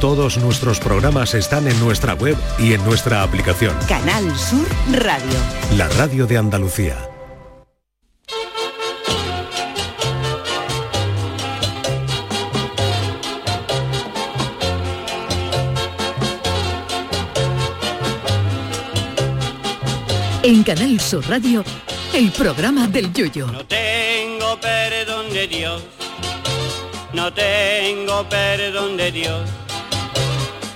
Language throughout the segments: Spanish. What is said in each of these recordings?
Todos nuestros programas están en nuestra web y en nuestra aplicación. Canal Sur Radio. La radio de Andalucía. En Canal Sur Radio, el programa del Yoyo. No tengo perdón de Dios, no tengo perdón de Dios,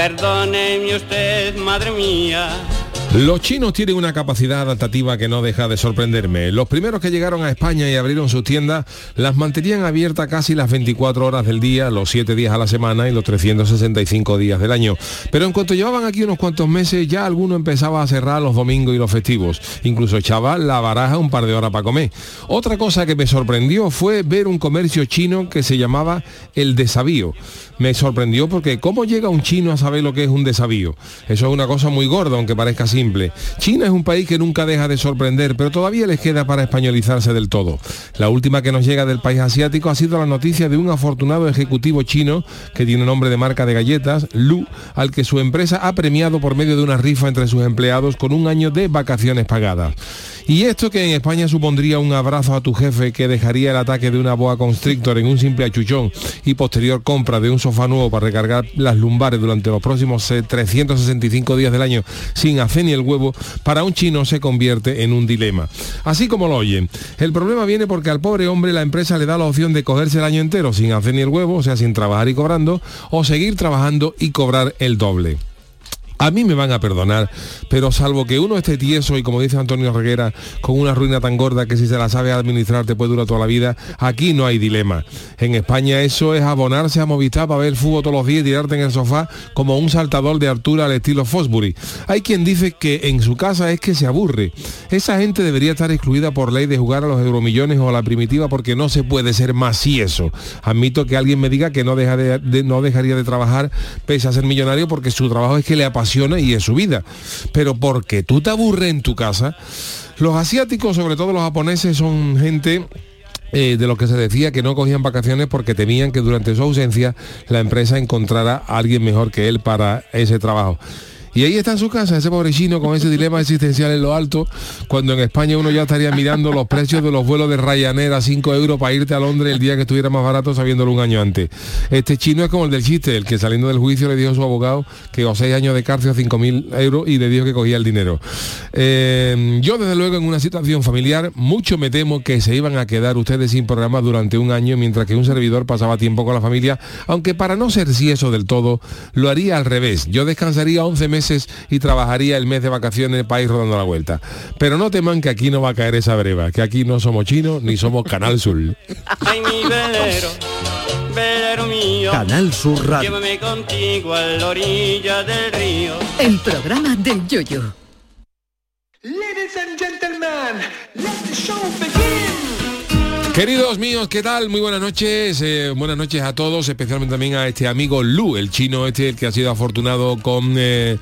Perdóneme usted, madre mía. Los chinos tienen una capacidad adaptativa que no deja de sorprenderme. Los primeros que llegaron a España y abrieron sus tiendas las mantenían abiertas casi las 24 horas del día, los 7 días a la semana y los 365 días del año. Pero en cuanto llevaban aquí unos cuantos meses, ya alguno empezaba a cerrar los domingos y los festivos. Incluso echaba la baraja un par de horas para comer. Otra cosa que me sorprendió fue ver un comercio chino que se llamaba El Desavío. Me sorprendió porque ¿cómo llega un chino a saber lo que es un desavío? Eso es una cosa muy gorda, aunque parezca simple. China es un país que nunca deja de sorprender, pero todavía les queda para españolizarse del todo. La última que nos llega del país asiático ha sido la noticia de un afortunado ejecutivo chino que tiene nombre de marca de galletas, Lu, al que su empresa ha premiado por medio de una rifa entre sus empleados con un año de vacaciones pagadas. Y esto que en España supondría un abrazo a tu jefe que dejaría el ataque de una boa constrictor en un simple achuchón y posterior compra de un sofá nuevo para recargar las lumbares durante los próximos eh, 365 días del año sin hacer ni el huevo, para un chino se convierte en un dilema. Así como lo oyen. El problema viene porque al pobre hombre la empresa le da la opción de cogerse el año entero sin hacer ni el huevo, o sea, sin trabajar y cobrando, o seguir trabajando y cobrar el doble. A mí me van a perdonar, pero salvo que uno esté tieso y como dice Antonio Reguera, con una ruina tan gorda que si se la sabe administrar te puede durar toda la vida, aquí no hay dilema. En España eso es abonarse a Movistar para ver fútbol todos los días y tirarte en el sofá como un saltador de altura al estilo Fosbury. Hay quien dice que en su casa es que se aburre. Esa gente debería estar excluida por ley de jugar a los euromillones o a la primitiva porque no se puede ser más y eso. Admito que alguien me diga que no, no dejaría de trabajar pese a ser millonario porque su trabajo es que le apasiona y es su vida. Pero porque tú te aburres en tu casa, los asiáticos, sobre todo los japoneses, son gente eh, de los que se decía que no cogían vacaciones porque temían que durante su ausencia la empresa encontrara a alguien mejor que él para ese trabajo. Y ahí está en su casa, ese pobre chino con ese dilema existencial en lo alto, cuando en España uno ya estaría mirando los precios de los vuelos de Ryanair a 5 euros para irte a Londres el día que estuviera más barato sabiéndolo un año antes. Este chino es como el del chiste, el que saliendo del juicio le dijo a su abogado que o 6 años de cárcel o 5.000 euros y le dijo que cogía el dinero. Eh, yo desde luego en una situación familiar mucho me temo que se iban a quedar ustedes sin programa durante un año mientras que un servidor pasaba tiempo con la familia, aunque para no ser si eso del todo, lo haría al revés. Yo descansaría 11 meses y trabajaría el mes de vacaciones para ir rodando la vuelta. Pero no teman que aquí no va a caer esa breva, que aquí no somos chinos ni somos Canal Sur. Ay, mi velero, velero mío. Canal Sur Radio. Llévame contigo a la orilla del río. El programa del Yoyo. Ladies and gentlemen, let the show begin. Queridos míos, ¿qué tal? Muy buenas noches, eh, buenas noches a todos, especialmente también a este amigo Lu, el chino este, el que ha sido afortunado con eh,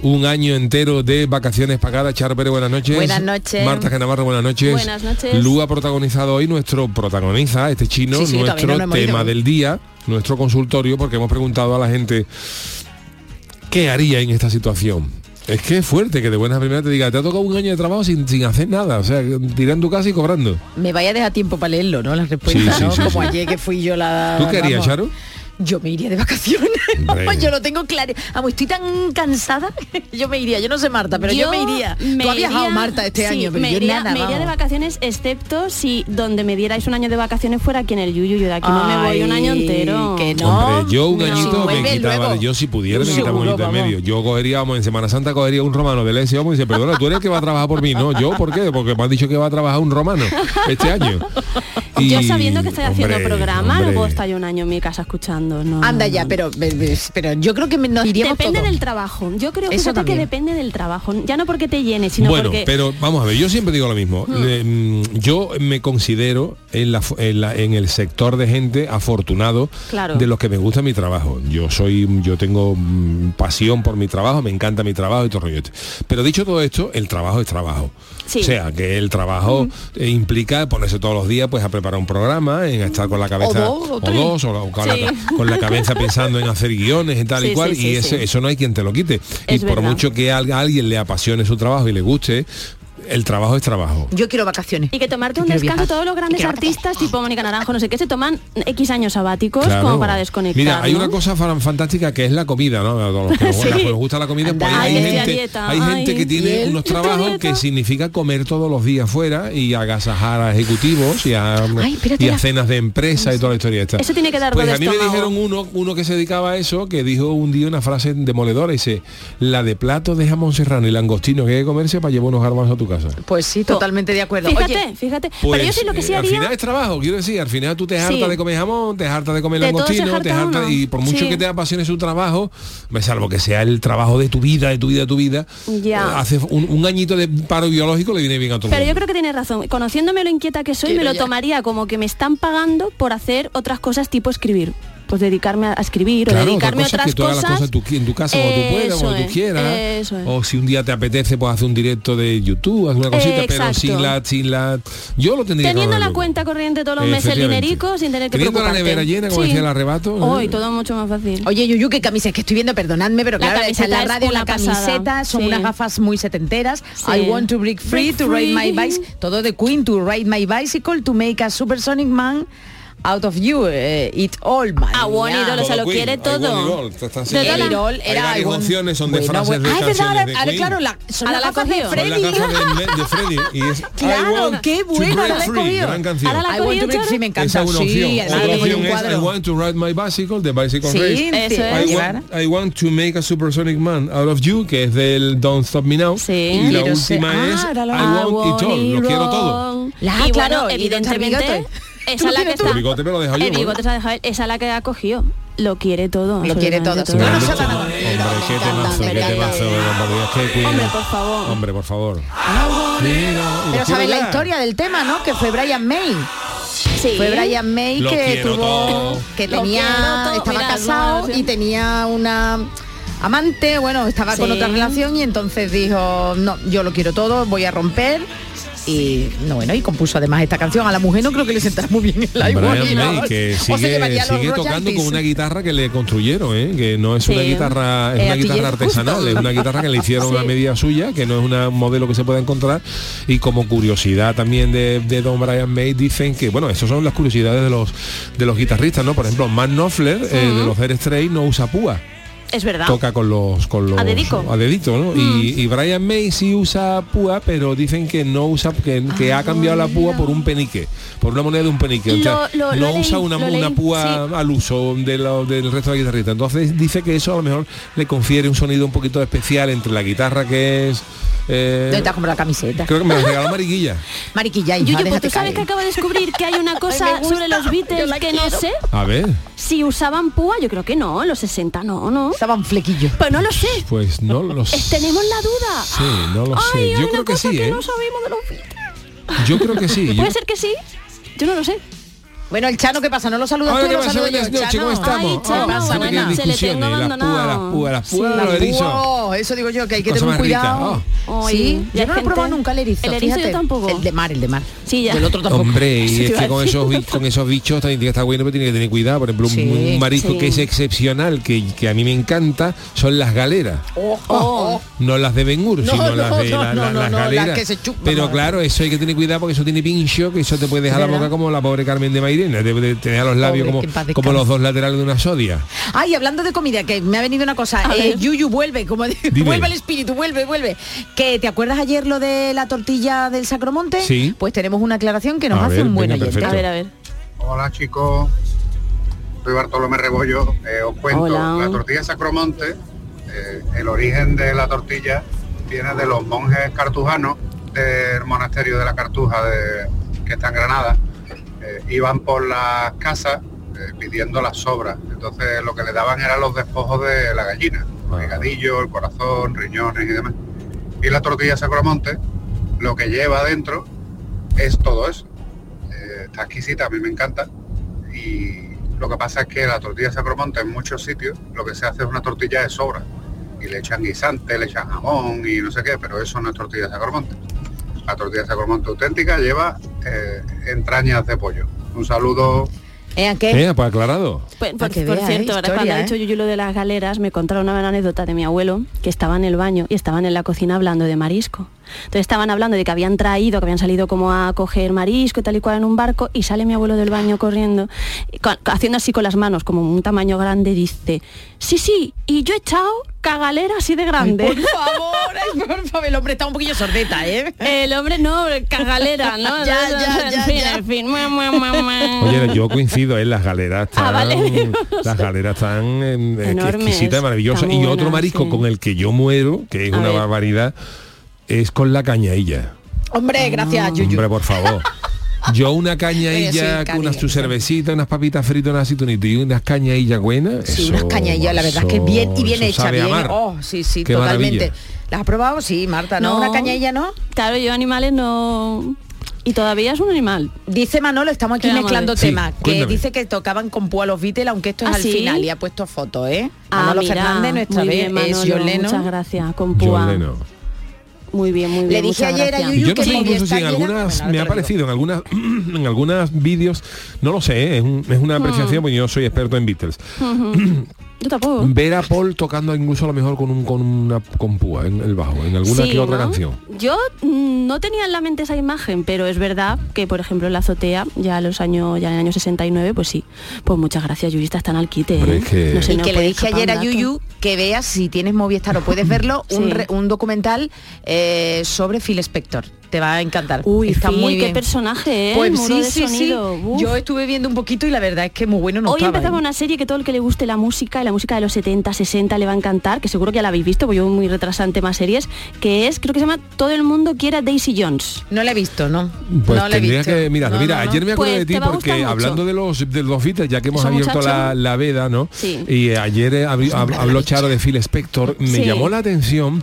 un año entero de vacaciones pagadas. Charo Pérez, buenas noches. Buenas noches. Marta Genavarro, buenas noches. Buenas noches. Lu ha protagonizado hoy nuestro, protagoniza, este chino, Sí, sí, todavía nuestro no tema del día, nuestro consultorio, porque hemos preguntado a la gente qué haría en esta situación. Es que es fuerte que de buenas a primeras te diga, te ha tocado un año de trabajo sin, sin hacer nada, o sea, tirando casa y cobrando. Me vaya a dejar tiempo para leerlo, ¿no? La respuesta, Sí, sí, ¿no? sí, Como ayer que fui yo la... ¿Tú vamos, Charo? Yo me iría de vacaciones. Yo lo tengo claro. Vamos, estoy tan cansada. yo me iría. Yo no sé Marta, pero yo, me iría. me Tú has viajado, iría- Marta, este sí, año, pero me yo iría, nada, me iría de vacaciones, excepto si donde me dierais un año de vacaciones fuera aquí en el Yuyu. Yo de aquí no me voy un año entero. que no. Hombre, yo un No. añito me quitaba, luego. yo si pudiera me quitaba un añito vamos. medio. Yo cogería, vamos, en Semana Santa cogería un romano del ese hombre y dice, perdona, tú eres el que va a trabajar por mí, no, yo, ¿por qué? Porque me han dicho que va a trabajar un romano este año. yo Y, sabiendo que estoy haciendo hombre, programa, no hombre, puedo estar yo un año en mi casa escuchando. Trabajando. No, Anda no, ya, no. pero, pero yo creo que me- nos iríamos Depende del trabajo. Yo creo Eso que depende del trabajo. Ya no porque te llene, sino bueno, porque... pero vamos a ver, yo siempre digo lo mismo. Hmm. Eh, mm, yo me considero en, la, en, la- en el sector de gente afortunado Claro. de los que me gusta mi trabajo. Yo soy, yo tengo mm, pasión por mi trabajo, me encanta mi trabajo y todo el rollo este. Pero dicho todo esto, el trabajo es trabajo. Sí. O sea, que el trabajo eh, implica ponerse todos los días pues a preparar un programa, en estar con la cabeza dos, o o dos, o, la- o con, Sí. la, con la cabeza pensando en hacer guiones y tal Sí, y cual, sí, sí, y ese- eso no hay quien te lo quite. y por verdad. mucho que a alguien le apasione su trabajo y le guste, el trabajo es trabajo. Yo quiero vacaciones. Y que tomarte un quiero descanso, viajar. todos los grandes artistas, tipo Mónica Naranjo, no sé qué, se toman X años sabáticos Claro. como para desconectar. Mira, hay ¿no? una cosa fan- fantástica que es la comida, ¿no? A todos los que nos, Sí. gusta la comida, pues hay, Ay, gente, dieta, hay gente ay. que ¿Y tiene unos ¿Está a trabajos que significa comer todos los días fuera y agasajar a ejecutivos y a, Ay, espérate, y a la- cenas de empresa y toda la historia esta. Eso tiene que dar Pues a mí me dijeron uno, uno que se dedicaba a eso, que dijo un día una frase demoledora, dice, la de plato de jamón serrano y langostino que hay que comerse para llevar unos garbanzos a tu casa. Pues sí, totalmente de acuerdo. Fíjate, Oye, fíjate. Pues, pero yo sí lo que sí eh, al final es trabajo, quiero decir, al final tú te hartas Sí. de comer jamón, te hartas de comer De langostino, te harta hartas y por mucho Sí. que te apasione su trabajo, me salvo que sea el trabajo de tu vida, de tu vida, de tu vida, Ya. eh, hace un, un añito de paro biológico le viene bien a todo Pero yo creo que tienes razón. Conociéndome lo inquieta que soy, me lo tomaría como que me están pagando por hacer otras cosas tipo escribir. Pues dedicarme a escribir o Claro, dedicarme a cosa otras que tú hagas las cosas. tú- en tu casa cuando tú puedas, quieras. es. O si un día te apetece, pues hacer un directo de YouTube, alguna cosita, pero sin la, sin la. Yo lo tendría Teniendo la cuenta corriente todos los meses el dinerico sin tener que Teniendo la nevera llena, como decía el arrebato, ¿eh? Hoy todo mucho más fácil. Oye, Yuyu, qué camisa es que estoy viendo, perdonadme, pero La claro, está en la camiseta es radio la una pasada, camiseta, son sí. unas gafas muy setenteras. Sí. I want to break free, Break to ride my bicycle, todo de Queen, to ride my bicycle, to make a supersonic man out of you, eh, it all, man. Ah, bueno, y Dolo, se lo Queen, quiere todo. it all. De todas las- opciones, son de Bueno, frases bueno. de Ah, canciones ahora, de claro, la, son Ahora las gafas de cogió. Son las Freddy. de, Freddy y es Claro, qué bueno, la he cogido. gran canción. Ahora la I want to break free, me encanta. Esa es una sí, Otra opción es I want to ride my bicycle, de Bicycle Sí, Race. Eso es. I want, I want to make a supersonic man out of you, que es del Don't Stop Me Now. Sí. Y la última ah, es la- I want it all. Lo quiero todo. Claro, evidentemente. Esa es la que está. El bigote me lo dejo yo, El ¿no? bigote se ha dejado él, esa es la que ha cogido. Lo quiere todo. Lo quiere todo. no, Hombre, qué temazo, temazo. Hombre, por favor. Hombre, por favor. Pero sabes la historia del tema, ¿no? Que fue Brian May. Sí. Fue Brian May Lo que tuvo todo. que tenía todo. estaba Mira, casado y tenía una amante, bueno, estaba con otra relación y entonces dijo, "No, yo lo quiero todo, voy a romper." Y no bueno, y compuso además esta canción a la mujer no creo que le sentara muy bien el Brian May, que O sigue, tocando con una guitarra que le construyeron, ¿eh? que no es una Sí. guitarra, es Eh, una guitarra artesanal, justo. es una guitarra que le hicieron a Sí. medida suya, que no es una- un modelo que se pueda encontrar. Y como curiosidad también de, de Don Brian May dicen que, bueno, esas son las curiosidades de los de los guitarristas, ¿no? Por ejemplo, Matt Knopfler eh, de los Dire Straits no usa púa. Es verdad. toca con los con los A dedico. a dedito, ¿no? Y, y Brian May sí usa púa pero dicen que no usa que, que ha cambiado la púa por un penique por una moneda de un penique o sea, Lo- no lo usa leí, una, una leí, púa al uso de lo- del resto de la guitarrista entonces dice que eso a lo mejor le confiere un sonido un poquito especial entre la guitarra que es eh, ¿Dónde está como la camiseta? creo que me la regaló Mariquilla Mariquilla, hija, Yuyu, pues tú sabes que acabo de descubrir que hay una cosa gusta, sobre los Beatles la que no sé a ver si usaban púa, yo creo que no, en los 60 no, no. Estaban flequillos. Pues no lo sé. pues no lo Eh, sé Tenemos la duda. sí no lo Ay, sé hay yo una creo que cosa sí que ¿eh? no sabemos de los Beatles. yo creo que sí Yo- ¿Puede ser que sí? Yo no lo sé. Bueno, el Chano, ¿qué pasa? ¿No lo saludas Hola, tú? ¿qué lo pasa? saludo yo, Buenas noches, Chano? ¿cómo estamos? Ay, Chano, Oh, buena. Se le tengo discusiones, las púas, las abandonado. púas, las Sí. púas, La los erizos. púa, eso digo yo, que hay que Cosa tener un cuidado. Oh. Sí, yo no lo he probado nunca el erizo. El erizo yo fíjate. tampoco. El de mar, el de mar. Sí, ya. Y el otro tampoco. Hombre, y es que con esos, con esos bichos también tiene que estar bueno, pero tiene que tener cuidado. Por ejemplo, un- Sí, un, marisco sí. que es excepcional, que, que a mí me encanta, son las galeras. Oh. No las de Ben Hur, No, sino no, las de la- la- las galeras. que se chupan, pero claro, eso hay que tener cuidado porque eso tiene pincho, que eso te puede dejar la boca como la pobre Carmen de Mairena, te, te- te deja los labios Pobre, como, los dos laterales de una sodia. Ay, hablando de comida, que me ha venido una cosa. Eh. Yuyu, vuelve, como vuelve el espíritu, vuelve, vuelve. Que ¿te acuerdas ayer lo de la tortilla del Sacromonte? Sí. Pues tenemos una aclaración que nos A hace ver, un buen oyente. A ver, a ver. Hola chicos, soy Bartolomé Rebollo. Eh, os cuento, Hola. la tortilla Sacromonte, eh, el origen de la tortilla viene de los monjes cartujanos del monasterio de la Cartuja de, que está en Granada. Eh, iban por las casas eh, pidiendo las sobras. Entonces lo que le daban eran los despojos de la gallina, el higadillo, el corazón, riñones y demás. Y la tortilla sacromonte, lo que lleva adentro es todo eso. Eh, está exquisita, a mí me encanta. Y lo que pasa es que la tortilla sacromonte en muchos sitios lo que se hace es una tortilla de sobra. Y le echan guisante, le echan jamón y no sé qué, pero eso no es tortilla sacromonte. La tortilla sacromonte auténtica lleva eh, entrañas de pollo. Un saludo ¿Eh, qué? Eh, pues aclarado. Pues, por, que por vea, cierto, ¿eh? ahora Historia, cuando ha ¿eh? dicho Yuyu lo de las galeras, me contaron una anécdota de mi abuelo que estaba en el baño y estaban en la cocina hablando de marisco. Entonces estaban hablando de que habían traído, que habían salido como a coger marisco y tal y cual en un barco y sale mi abuelo del baño corriendo, haciendo así con las manos, como un tamaño grande, dice, sí, sí, y yo he echado cagalera así de grande. Por favor, ay, por favor, el hombre está un poquillo sordeta, ¿eh? El hombre no, cagalera, ¿no? Ya, ya, en ya, fin, ya. en fin. Mua, mua, mua, mua. Oye, yo coincido, en las galeras están, Ah, vale. las galeras están eh, exquisitas y maravillosas. Y otro marisco sí. con el que yo muero, que es A una ver. Es con la cañailla. Hombre, gracias, Yuyu. Hombre, por favor. Yo una cañailla Eh, sí, con unas tu sí. cervecitas, unas papitas fritas, unas aceitunitas y unas cañaillas buenas. Sí, eso- unas cañaillas, la verdad es que bien y bien hecha, bien. Oh, sí, sí, Qué totalmente. maravilla. ¿Las has probado? Sí, Marta, ¿no? No. Una cañailla, ¿no? Claro, yo animales no... Y todavía es un animal. Dice Manolo, estamos aquí ¿Qué vamos a mezclando? Sí, temas, que cuéntame. dice que tocaban con Púa los Beatles, aunque esto es ¿Ah, al sí? final y ha puesto fotos, ¿eh? Ah, Manolo mira, Fernández, nuestra vez, bien, es John Lennon. Muchas gracias, con John Púa. Lennon. Muy bien, muy bien. Le dije ayer a. Yuyu yo no que sé incluso si en algunas Bueno, me ha parecido en algunas en algunas vídeos no lo sé ¿eh? es, un- es una apreciación porque yo soy experto en Beatles Yo tampoco. ver a Paul tocando incluso a lo mejor con un con una con púa en el bajo en alguna Sí, que otra ¿no? canción Yo mm, no tenía en la mente esa imagen, pero es verdad que, por ejemplo, en la azotea, ya en los años, ya en el año 69, pues sí. Pues muchas gracias, Yurista, están al quite. ¿eh? es que- No se y que le dije ayer a. Yuyu que veas si tienes Movistar o puedes verlo un, re- un documental eh, sobre Phil Spector. Te va a encantar. Uy, está Phil, muy qué bien. personaje, ¿eh? Pues Muro sí, de sí, sí. sonido. Uf. Yo estuve viendo un poquito y la verdad es que muy bueno no Hoy estaba, ¿eh? una serie que todo el que le guste la música y la música de los 70, 60 le va a encantar, que seguro que ya la habéis visto, porque yo muy retrasante más series, que es, creo que se llama Todo el mundo quiere a Daisy Jones. No la he visto, ¿no. Pues no la he tendría visto. que mirar. No, Mira, no, no. ayer me acuerdo Pues de ti porque hablando de los de los Beatles, ya que hemos abierto la, la veda, ¿no? Sí. Y ayer eh, hab- habló Charo de Phil Spector, me Sí. llamó la atención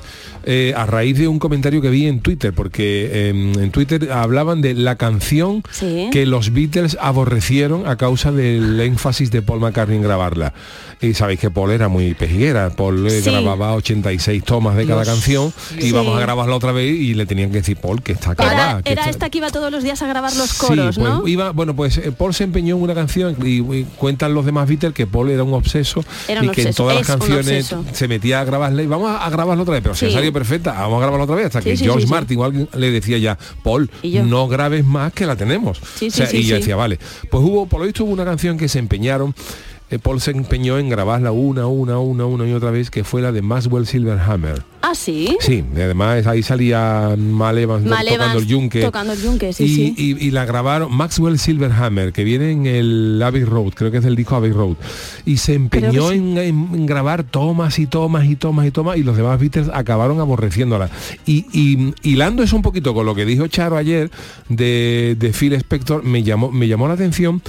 eh, a raíz de un comentario que vi en Twitter, porque eh, en Twitter hablaban de la canción Sí. que los Beatles aborrecieron a causa del énfasis de Paul McCartney en grabarla. Y sabéis que Paul era muy pejiguera, Paul Sí. grababa 86 tomas de cada canción y vamos a grabarla otra vez y le tenían que decir Paul que está acabada. Era, que era está- esta que iba todos los días a grabar los coros, Sí, pues ¿no? iba, bueno, pues eh, Paul se empeñó en una canción y, y cuentan los demás Beatles que Paul era un obseso Era y un que en todas las es canciones se metía a grabarla y vamos a, a grabarla otra vez, pero Sí. salido perfecta, vamos a grabarla otra vez hasta que George. Martin o alguien le decía ya, Paul, no grabes más que la tenemos. Sí, O sí, sea, sí, y yo decía, vale. Pues hubo, por lo visto hubo una canción que se empeñaron Paul se empeñó en grabarla una, una, una, una y otra vez, que fue la de Maxwell Silverhammer. Ah, sí. Sí, y además ahí salía Mal Evans Mal tocando el yunque. tocando el yunque, sí, y, sí. y- y la grabaron Maxwell Silverhammer, que viene en el Abbey Road, creo que es del disco Abbey Road. Y se empeñó Creo que sí. en, en- en grabar tomas y tomas y tomas y tomas y los demás Beatles acabaron aborreciéndola. Y, y hilando eso un poquito con lo que dijo Charo ayer de, de Phil Spector, me llamó, me llamó la atención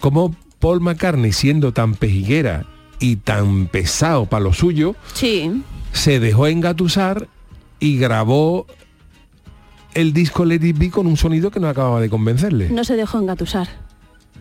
cómo Paul McCartney, siendo tan pejiguera y tan pesado para lo suyo, Sí. se dejó engatusar y grabó el disco Let It Be con un sonido que no acababa de convencerle. No se dejó engatusar.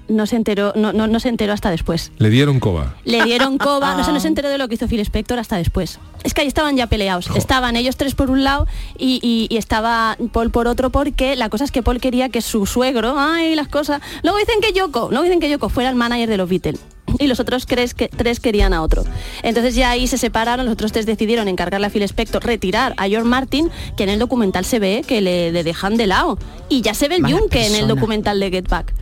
No se enteró, no, no, no se enteró hasta después. Le dieron coba. Le dieron coba, no se nos enteró de lo que hizo Phil Spector hasta después. Es que ahí estaban ya peleados. Estaban ellos tres por un lado y, y- y estaba Paul por otro porque la cosa es que Paul quería que su suegro, ay, las cosas. Luego dicen que Yoko, luego dicen que Yoko fuera el manager de los Beatles. Y los otros tres, que, tres querían a otro. Entonces ya ahí se separaron, los otros tres decidieron encargarle a Phil Spector retirar a George Martin, que en el documental se ve que le, le dejan de lado. Y ya se ve el Mala yunque en el documental de Get Back.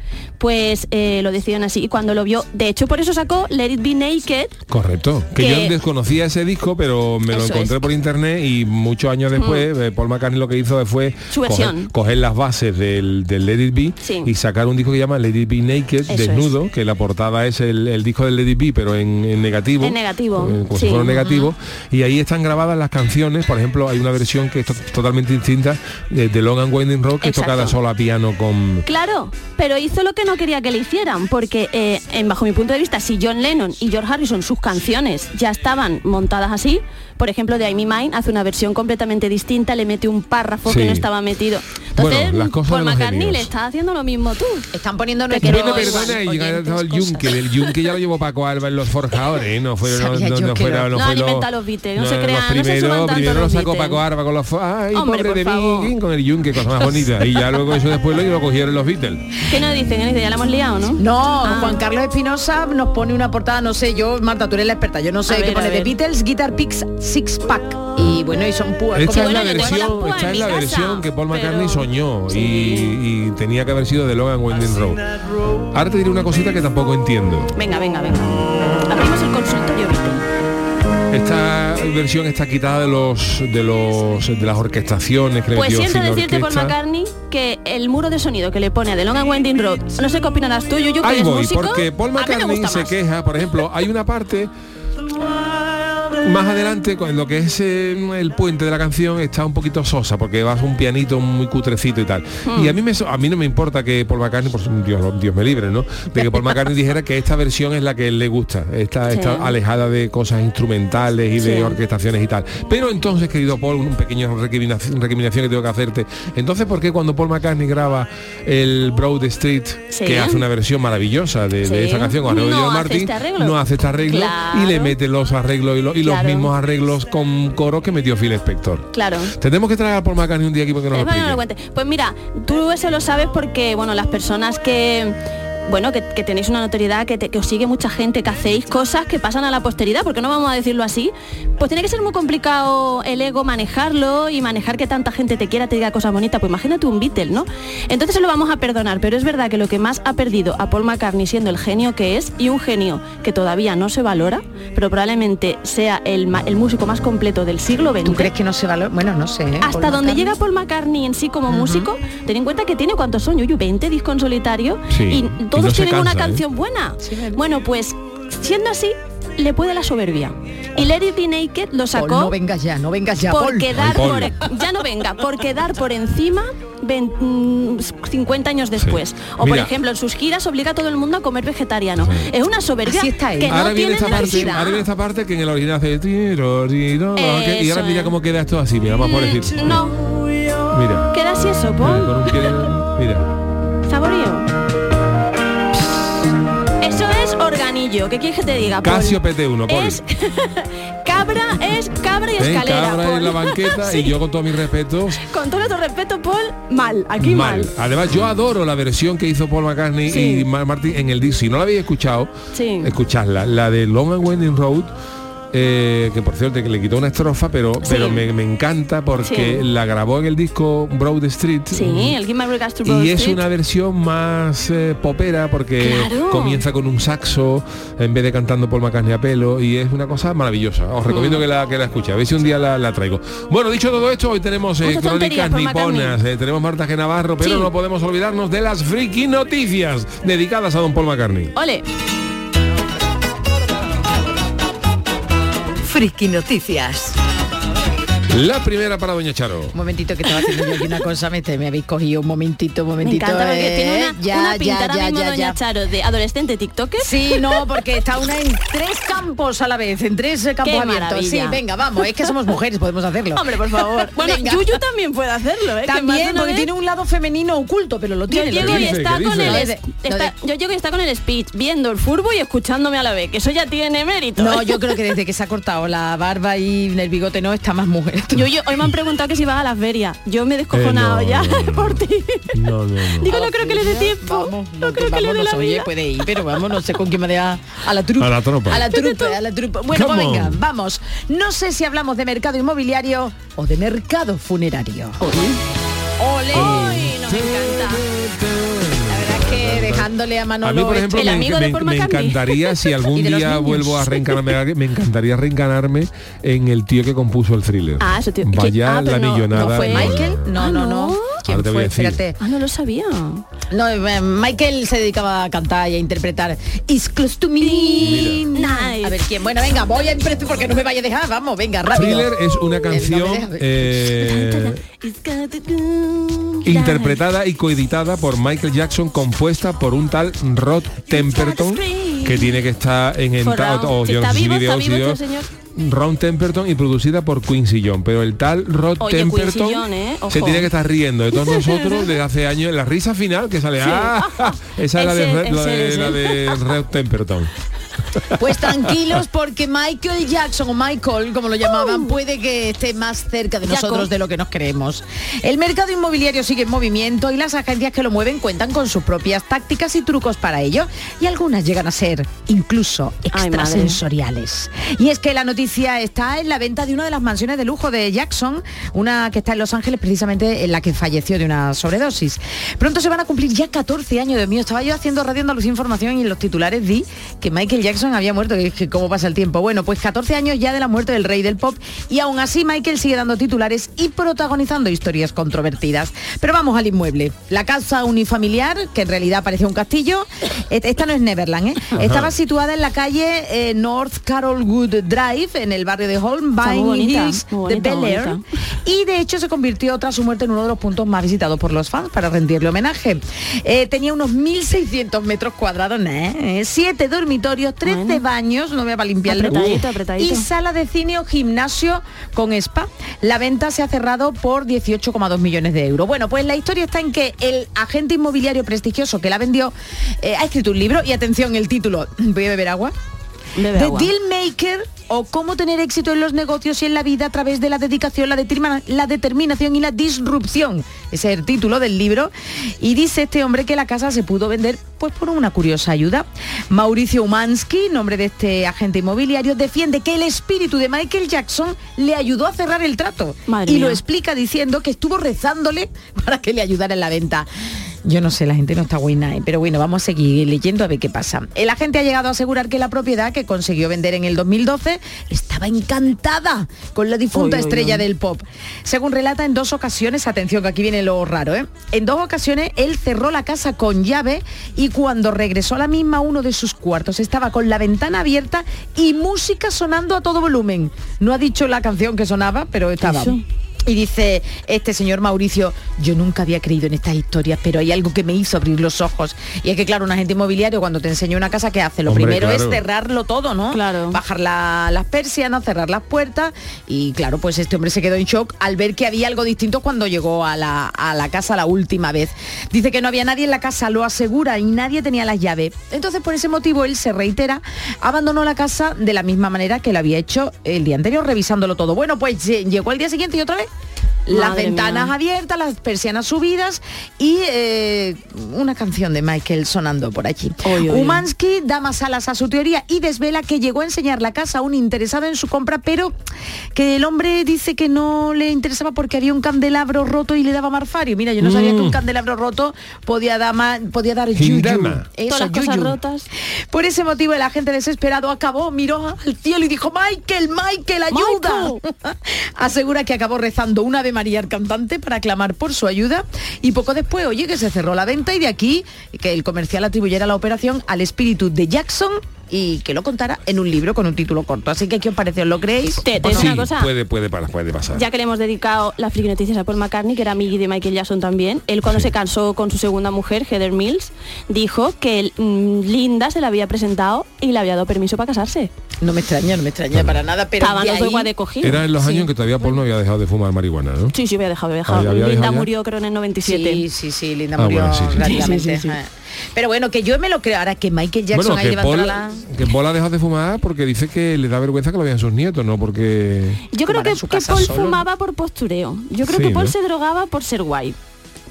Pues eh, lo decidieron así. Y cuando lo vio, de hecho por eso sacó Let It Be Naked, Correcto. Que, Que- yo desconocía ese disco, pero me lo encontré es. por internet y muchos años después eh, Paul McCartney lo que hizo fue Su coger, versión. coger las bases del, del Let It Be Sí. y sacar un disco que llama Let It Be Naked, Eso desnudo, que la portada es el, el disco del Lady B, pero en, en negativo. En negativo, eh, como sí. si fuera negativo. Y ahí están grabadas las canciones. Por ejemplo, hay una versión que es to- totalmente distinta de, de Long and Winding Road, que es tocada solo a piano con... Claro, pero hizo lo que no quería que le hicieran, porque eh, en, bajo mi punto de vista, si John Lennon y George Harrison, sus canciones ya estaban montadas así, por ejemplo, de I'm Me Mine hace una versión completamente distinta, le mete un párrafo Sí. que no estaba metido. Entonces, Bueno, las cosas los McCartney le está haciendo lo mismo tú. Están poniendo igual, perdona, y oyentes estaba el yunque, el yunque ya lo llevó Paco Alba en los forjadores, ¿eh? no fue, no, no, no fuera- no. no No fue han lo- inventado los Beatles, no se los crean, no se suban primero, tanto primero los lo sacó. Paco Alba con los ay, Hombre, pobre por de mí, con el yunque, cosa más bonita, y ya luego eso después lo, lo cogieron los Beatles. ¿Qué nos dicen? Ya la hemos liado, ¿no? No, Ah. Juan Carlos Espinosa nos pone una portada, no sé, yo, Marta, tú eres la experta, yo no sé ver, pone a de. Beatles, Guitar Picks Six Pack. Y bueno, y son púas. Esta es bueno, la versión, esta en es la casa, versión que Paul McCartney pero- soñó y- Sí. y, tenía que haber sido de Logan Winding Road. Ahora te diré una cosita que tampoco entiendo. Venga, venga, venga. Abrimos el consultorio. Esta versión está quitada de los de los de las orquestaciones que le Pues metió siento decirte, Paul Orquesta. McCartney, que el muro de sonido que le pone a The Long and Winding Road, no sé qué opinarás tú, yo, que Ahí eres voy, músico, porque Paul McCartney se queja, por ejemplo, hay una parte más adelante, con lo que es eh, el puente de la canción, está un poquito sosa, porque vas un pianito muy cutrecito y tal. Y a mí me a mí no me importa que Paul McCartney, por Dios, Dios me libre, ¿no? De que Paul McCartney dijera que esta versión es la que le gusta, está, Sí. está alejada de cosas instrumentales y de orquestaciones y tal. Pero entonces, querido Paul, un pequeño recriminación, recriminación que tengo que hacerte. Entonces, ¿por qué cuando Paul McCartney graba el Broad Street, Sí. que hace una versión maravillosa de, esta canción con arreglo No este arreglo. no hace este arreglo y le mete los arreglos y, lo- y Claro. Los mismos arreglos con coro que metió Phil Spector. Claro. Tenemos que traer a Paul McCartney un día aquí porque nos Eh, bueno, no lo cuente. Pues mira, tú eso lo sabes porque, bueno, las personas que bueno, que, que tenéis una notoriedad, que, te- que os sigue mucha gente, que hacéis cosas que pasan a la posteridad, porque no vamos a decirlo así, pues tiene que ser muy complicado el ego manejarlo y manejar que tanta gente te quiera, te diga cosas bonitas. Pues imagínate un Beatle, ¿no? Entonces se lo vamos a perdonar, pero es verdad que lo que más ha perdido a Paul McCartney siendo el genio que es, y un genio que todavía no se valora, pero probablemente sea el, músico más completo del siglo XX. ¿Tú crees que no se valora? Bueno, no sé. ¿eh? Hasta Paul donde McCartney. llega Paul McCartney en sí como músico, ten en cuenta que tiene cuántos son, Yuyu, 20 discos en solitario Sí, y todos no tienen una ¿eh? canción buena. Bueno, pues siendo así, le puede la soberbia. Y Let It Be Naked lo Paul, sacó no vengas ya, no vengas ya, por Paul. quedar Ay, por, e- Paul. ya no venga, por quedar por encima ven- mm, 50 años después. O por ejemplo, en sus giras obliga a todo el mundo a comer vegetariano. Es una soberbia Así está él. que no ahora viene tiene esta parte, ahora viene esta parte que en el original hace tiro, y ahora mira cómo queda esto así, mira, vamos por decir. Mm, No, Mira. queda así eso, Paul. mira. Organillo. ¿Qué quieres que te diga? Paul? Casio PT1, Paul. Es cabra, es cabra y escalera. Cabra en la banqueta Sí. y yo con todos mis respetos Con todo nuestro respeto, Paul, mal. Aquí mal. Además, yo adoro la versión que hizo Paul McCartney Sí. y Mar- Martin en el disco. Si no la habéis escuchado, Sí. escuchadla. La de Long and Winding Road, eh, que por cierto que le quitó una estrofa, pero, Sí. pero me, me encanta porque Sí. la grabó en el disco Broad Street. Sí, el Broad Y es Street. una versión más eh, popera porque Claro. comienza con un saxo en vez de cantando Paul McCartney a pelo y es una cosa maravillosa. Os recomiendo Mm. que la que la escuche. A ver si un día la, la traigo. Bueno, dicho todo esto, hoy tenemos eh, crónicas niponas, eh, tenemos Marta G. Navarro, pero Sí. no podemos olvidarnos de las friki noticias dedicadas a Don Paul McCartney. Ole. Friki Noticias. La primera para Doña Charo. Un momentito que estaba haciendo yo aquí una cosa, me, me habéis cogido un momentito, un Me momentito. encanta porque eh, tiene una, ya, una ya, ahora ya, mismo ya, Doña ya. Charo de adolescente TikToker. Sí, no, porque está una en tres campos a la vez, en tres eh, campos Qué abiertos. Sí, maravilla. venga, vamos, es que somos mujeres, podemos hacerlo. Hombre, por favor. Bueno, Venga. Yuyu también puede hacerlo, ¿eh? También, porque vez- tiene un lado femenino oculto, pero lo Yo tiene. lo llego, y está ¿Qué con el es- está- yo llego y está con el speech, viendo el furbo y escuchándome a la vez, que eso ya tiene mérito. No, yo creo que desde que se ha cortado la barba y el bigote no, está más mujer. Yo, yo- hoy me han preguntado que si van a las ferias. Yo me he descojonado Eh, no, ya no, no. por ti. No, no, no. Digo, no creo que le dé tiempo. Vamos, no creo que le dé la oye, vida. puede ir, pero vamos, no sé con quién me da a la trupa. A la tropa. A la trupa, a la trupa. Bueno, pues venga, vamos. No sé si hablamos de mercado inmobiliario o de mercado funerario. ¡Ole! Ay, nos encanta. Dejándole a Manolo... A mí, por ejemplo, el me, amigo de me- Paul me encantaría si algún de día vuelvo a reencarnarme, me encantaría reencarnarme en el tío que compuso el thriller. Ah, eso tío. Vaya Ah, la no- millonada. no fue. Michael, no, Ah, no, no. ¿No? ¿Quién Ahora te voy fue? a decir. Espérate. Ah, no lo sabía. No, eh, Michael se dedicaba a cantar y a interpretar It's close to me. Nice. A ver quién. Bueno, venga, voy a interpretar porque no me vaya a dejar. Vamos, venga, rápido. Thriller es una Eh, no canción eh, interpretada y coeditada por Michael Jackson, compuesta por un tal Rod Temperton, que tiene que estar en o Si yo no está vivo, está vivo este señor. Ron Temperton y producida por Quincy Jones, pero el tal Rod Oye, Temperton ¿eh? se tiene que estar riendo de todos nosotros desde hace años. La risa final que sale, ¡ah! esa es la de, Ese- la de, de Rod Temperton. Pues tranquilos porque Michael Jackson o Michael, como lo llamaban, puede que esté más cerca de nosotros de lo que nos creemos. El mercado inmobiliario sigue en movimiento y las agencias que lo mueven cuentan con sus propias tácticas y trucos para ello. Y algunas llegan a ser incluso Ay, extrasensoriales. Y es que la noticia está en la venta de una de las mansiones de lujo de Jackson, una que está en Los Ángeles precisamente en la que falleció de una sobredosis. Pronto se van a cumplir ya 14 años de mío. Estaba yo haciendo Radio Andalucía Información y en los titulares vi que Michael Jackson había muerto, que, que cómo pasa el tiempo. Bueno, pues 14 años ya de la muerte del rey del pop y aún así Michael sigue dando titulares y protagonizando historias controvertidas. Pero vamos al inmueble. La casa unifamiliar, que en realidad parecía un castillo, et- esta no es Neverland, ¿eh? Estaba situada en la calle eh, North Carolwood Drive, en el barrio de bonita, Hills de Bel Air. bonita. Y de hecho se convirtió tras su muerte en uno de los puntos más visitados por los fans para rendirle homenaje. Eh, tenía unos 1.600 metros cuadrados, ¿eh? siete dormitorios, 13 Bueno. baños, no me va a limpiarlo. Apretadito, apretadito. Y sala de cine o gimnasio con spa. La venta se ha cerrado por 18,2 millones de euros. Bueno, pues la historia está en que el agente inmobiliario prestigioso que la vendió eh, ha escrito un libro y atención el título, voy a beber agua. Bebe The agua. Deal Maker o cómo tener éxito en los negocios y en la vida a través de la dedicación, la, determina- la determinación y la disrupción. Ese es el título del libro. Y dice este hombre que la casa se pudo vender pues por una curiosa ayuda. Mauricio Umansky, nombre de este agente inmobiliario, defiende que el espíritu de Michael Jackson le ayudó a cerrar el trato. Madre y lo explica diciendo que estuvo rezándole para que le ayudara en la venta. Yo no sé, la gente no está buena, ¿eh? pero bueno, vamos a seguir leyendo a ver qué pasa. El agente ha llegado a asegurar que la propiedad que consiguió vender en el 2012 estaba encantada con la difunta estrella del pop. Según relata en dos ocasiones, atención que aquí viene lo raro, ¿eh? En dos ocasiones él cerró la casa con llave y cuando regresó a la misma uno de sus cuartos estaba con la ventana abierta y música sonando a todo volumen. No ha dicho la canción que sonaba, pero estaba. Eso. Y dice este señor Mauricio, yo nunca había creído en estas historias, pero hay algo que me hizo abrir los ojos. Y es que, claro, un agente inmobiliario cuando te enseña una casa, ¿qué hace? Lo Hombre, primero claro. es cerrarlo todo, ¿no? Claro. Bajar la- las persianas, cerrar las puertas. Y claro, pues este hombre se quedó en shock al ver que había algo distinto cuando llegó a la, a la casa la última vez. Dice que no había nadie en la casa, lo asegura, y nadie tenía las llaves. Entonces, por ese motivo, él se reitera, abandonó la casa de la misma manera que lo había hecho el día anterior, revisándolo todo. Bueno, pues eh, llegó el día siguiente y otra vez las Madre ventanas mía. abiertas, las persianas subidas y eh, una canción de Michael sonando por allí. Oy, oy, oy. Umansky da más alas a su teoría y desvela que llegó a enseñar la casa a un interesado en su compra, pero que el hombre dice que no le interesaba porque había un candelabro roto y le daba marfario. Mira, yo no sabía Mm. que un candelabro roto podía dar, podía dar yuyu. Eso, Todas las cosas rotas. Por ese motivo el agente desesperado acabó, miró al cielo y dijo, Michael, Michael, ayuda. Asegura que acabó rezando una María al cantante para clamar por su ayuda. Y poco después, oye, que se cerró la venta y de aquí que el comercial atribuyera la operación al espíritu de Jackson y que lo contara en un libro con un título corto. Así que, ¿qué os parece? ¿Os lo creéis? Te- te una cosa. puede, puede, puede pasar. Ya que le hemos dedicado la friki noticias a Paul McCartney, que era amigo de Michael Jackson también, él cuando Sí. se casó con su segunda mujer, Heather Mills, dijo que mm, Linda se la había presentado y le había dado permiso para casarse. No me extraña, no me extraña para nada, pero Estaban de los dos ahí- igual de cogidos. Era en los Sí. años en que todavía Paul no había dejado de fumar marihuana, ¿no? Sí, sí, había dejado, había dejado. Ah, había Linda dejado murió creo en el 97. Sí, sí, sí, Linda Ah, murió bueno, Pero bueno, que yo me lo creo ahora que Michael Jackson bueno, ahí que Paul, levantará la... que Paul ha dejado de fumar porque dice que le da vergüenza que lo vean sus nietos, ¿no? Porque... Yo creo que, que Paul solo, ¿no? fumaba por postureo. Yo creo Sí, que Paul ¿no? se drogaba por ser guay.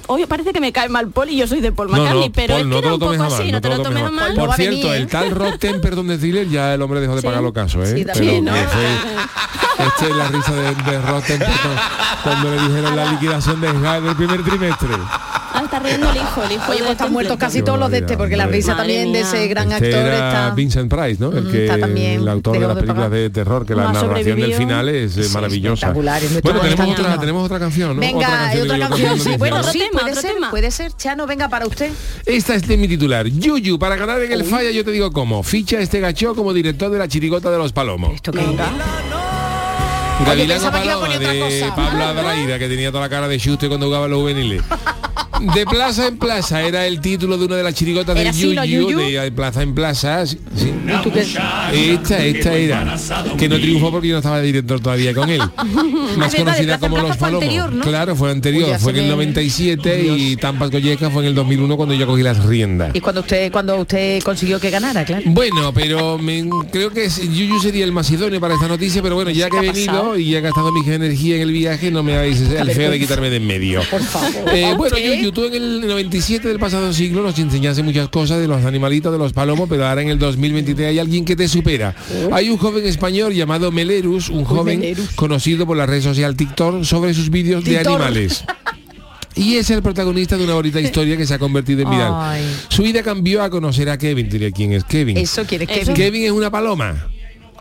Hoy parece que me cae mal Paul y yo soy de Paul McCartney, pero Paul, es que no te era lo un poco tomes a mal, así, no te lo tomes mal. No Por cierto, venir, ¿eh? el tal Rod Temperton de Dealer ya el hombre dejó de Sí. pagar los casos, ¿eh? Sí, también, Pero ¿no? fue- Este es la risa de, de cuando le dijeron la liquidación de Sky del primer trimestre. Ah, está riendo el hijo, el hijo Oye, pues están muertos casi Qué todos los de este, porque la risa también de ese gran Este actor está... Vincent Price, ¿no? El que el autor de las de películas de terror, que la narración del final es eh, maravillosa. Bueno, tenemos otra, tenemos otra canción, ¿no? Venga, otra canción, bueno, sí, puede ser, puede ser. Chano, venga para usted. Esta es de mi titular. Yuyu, para ganar en el falla, yo te digo cómo. Ficha este gacho como director de la chirigota de los palomos. Esto que Gavilán Paloma de. Pablo Adraira, que tenía toda la cara de chuste cuando jugaba los juveniles. De plaza en plaza era el título de una de las chirigotas del ¿Era así, lo Yuyu, de plaza en plaza. sí, sí. ¿Tú qué? Esta, esta era. Que no triunfó porque yo no estaba de director todavía con él. Más conocida como Los Palomos. anterior, ¿no? Claro, fue anterior. Uy, fue en el me- 97 y Tampas Colleja fue en el 2001 cuando yo cogí las riendas. Y cuando usted cuando usted consiguió que ganara, claro. Bueno, pero me- creo que Yuyu sería el más idóneo para esta noticia, pero bueno, ya que he ¿Qué ha venido pasado? y he gastado mi energía en el viaje, no me habéis el feo de quitarme de en medio. Por favor. Eh, bueno. Yuyu, tú en el 97 del pasado siglo nos enseñaste muchas cosas de los animalitos, de los palomos, pero ahora en el 2023 hay alguien que te supera. Hay un joven español llamado Melerus, un joven Melerus. conocido por la red social TikTok sobre sus vídeos de animales. Y es el protagonista de una bonita historia que se ha convertido en viral. Ay. Su vida cambió a conocer a Kevin. Diría quién es Kevin. Eso quiere que Eso. Kevin es una paloma.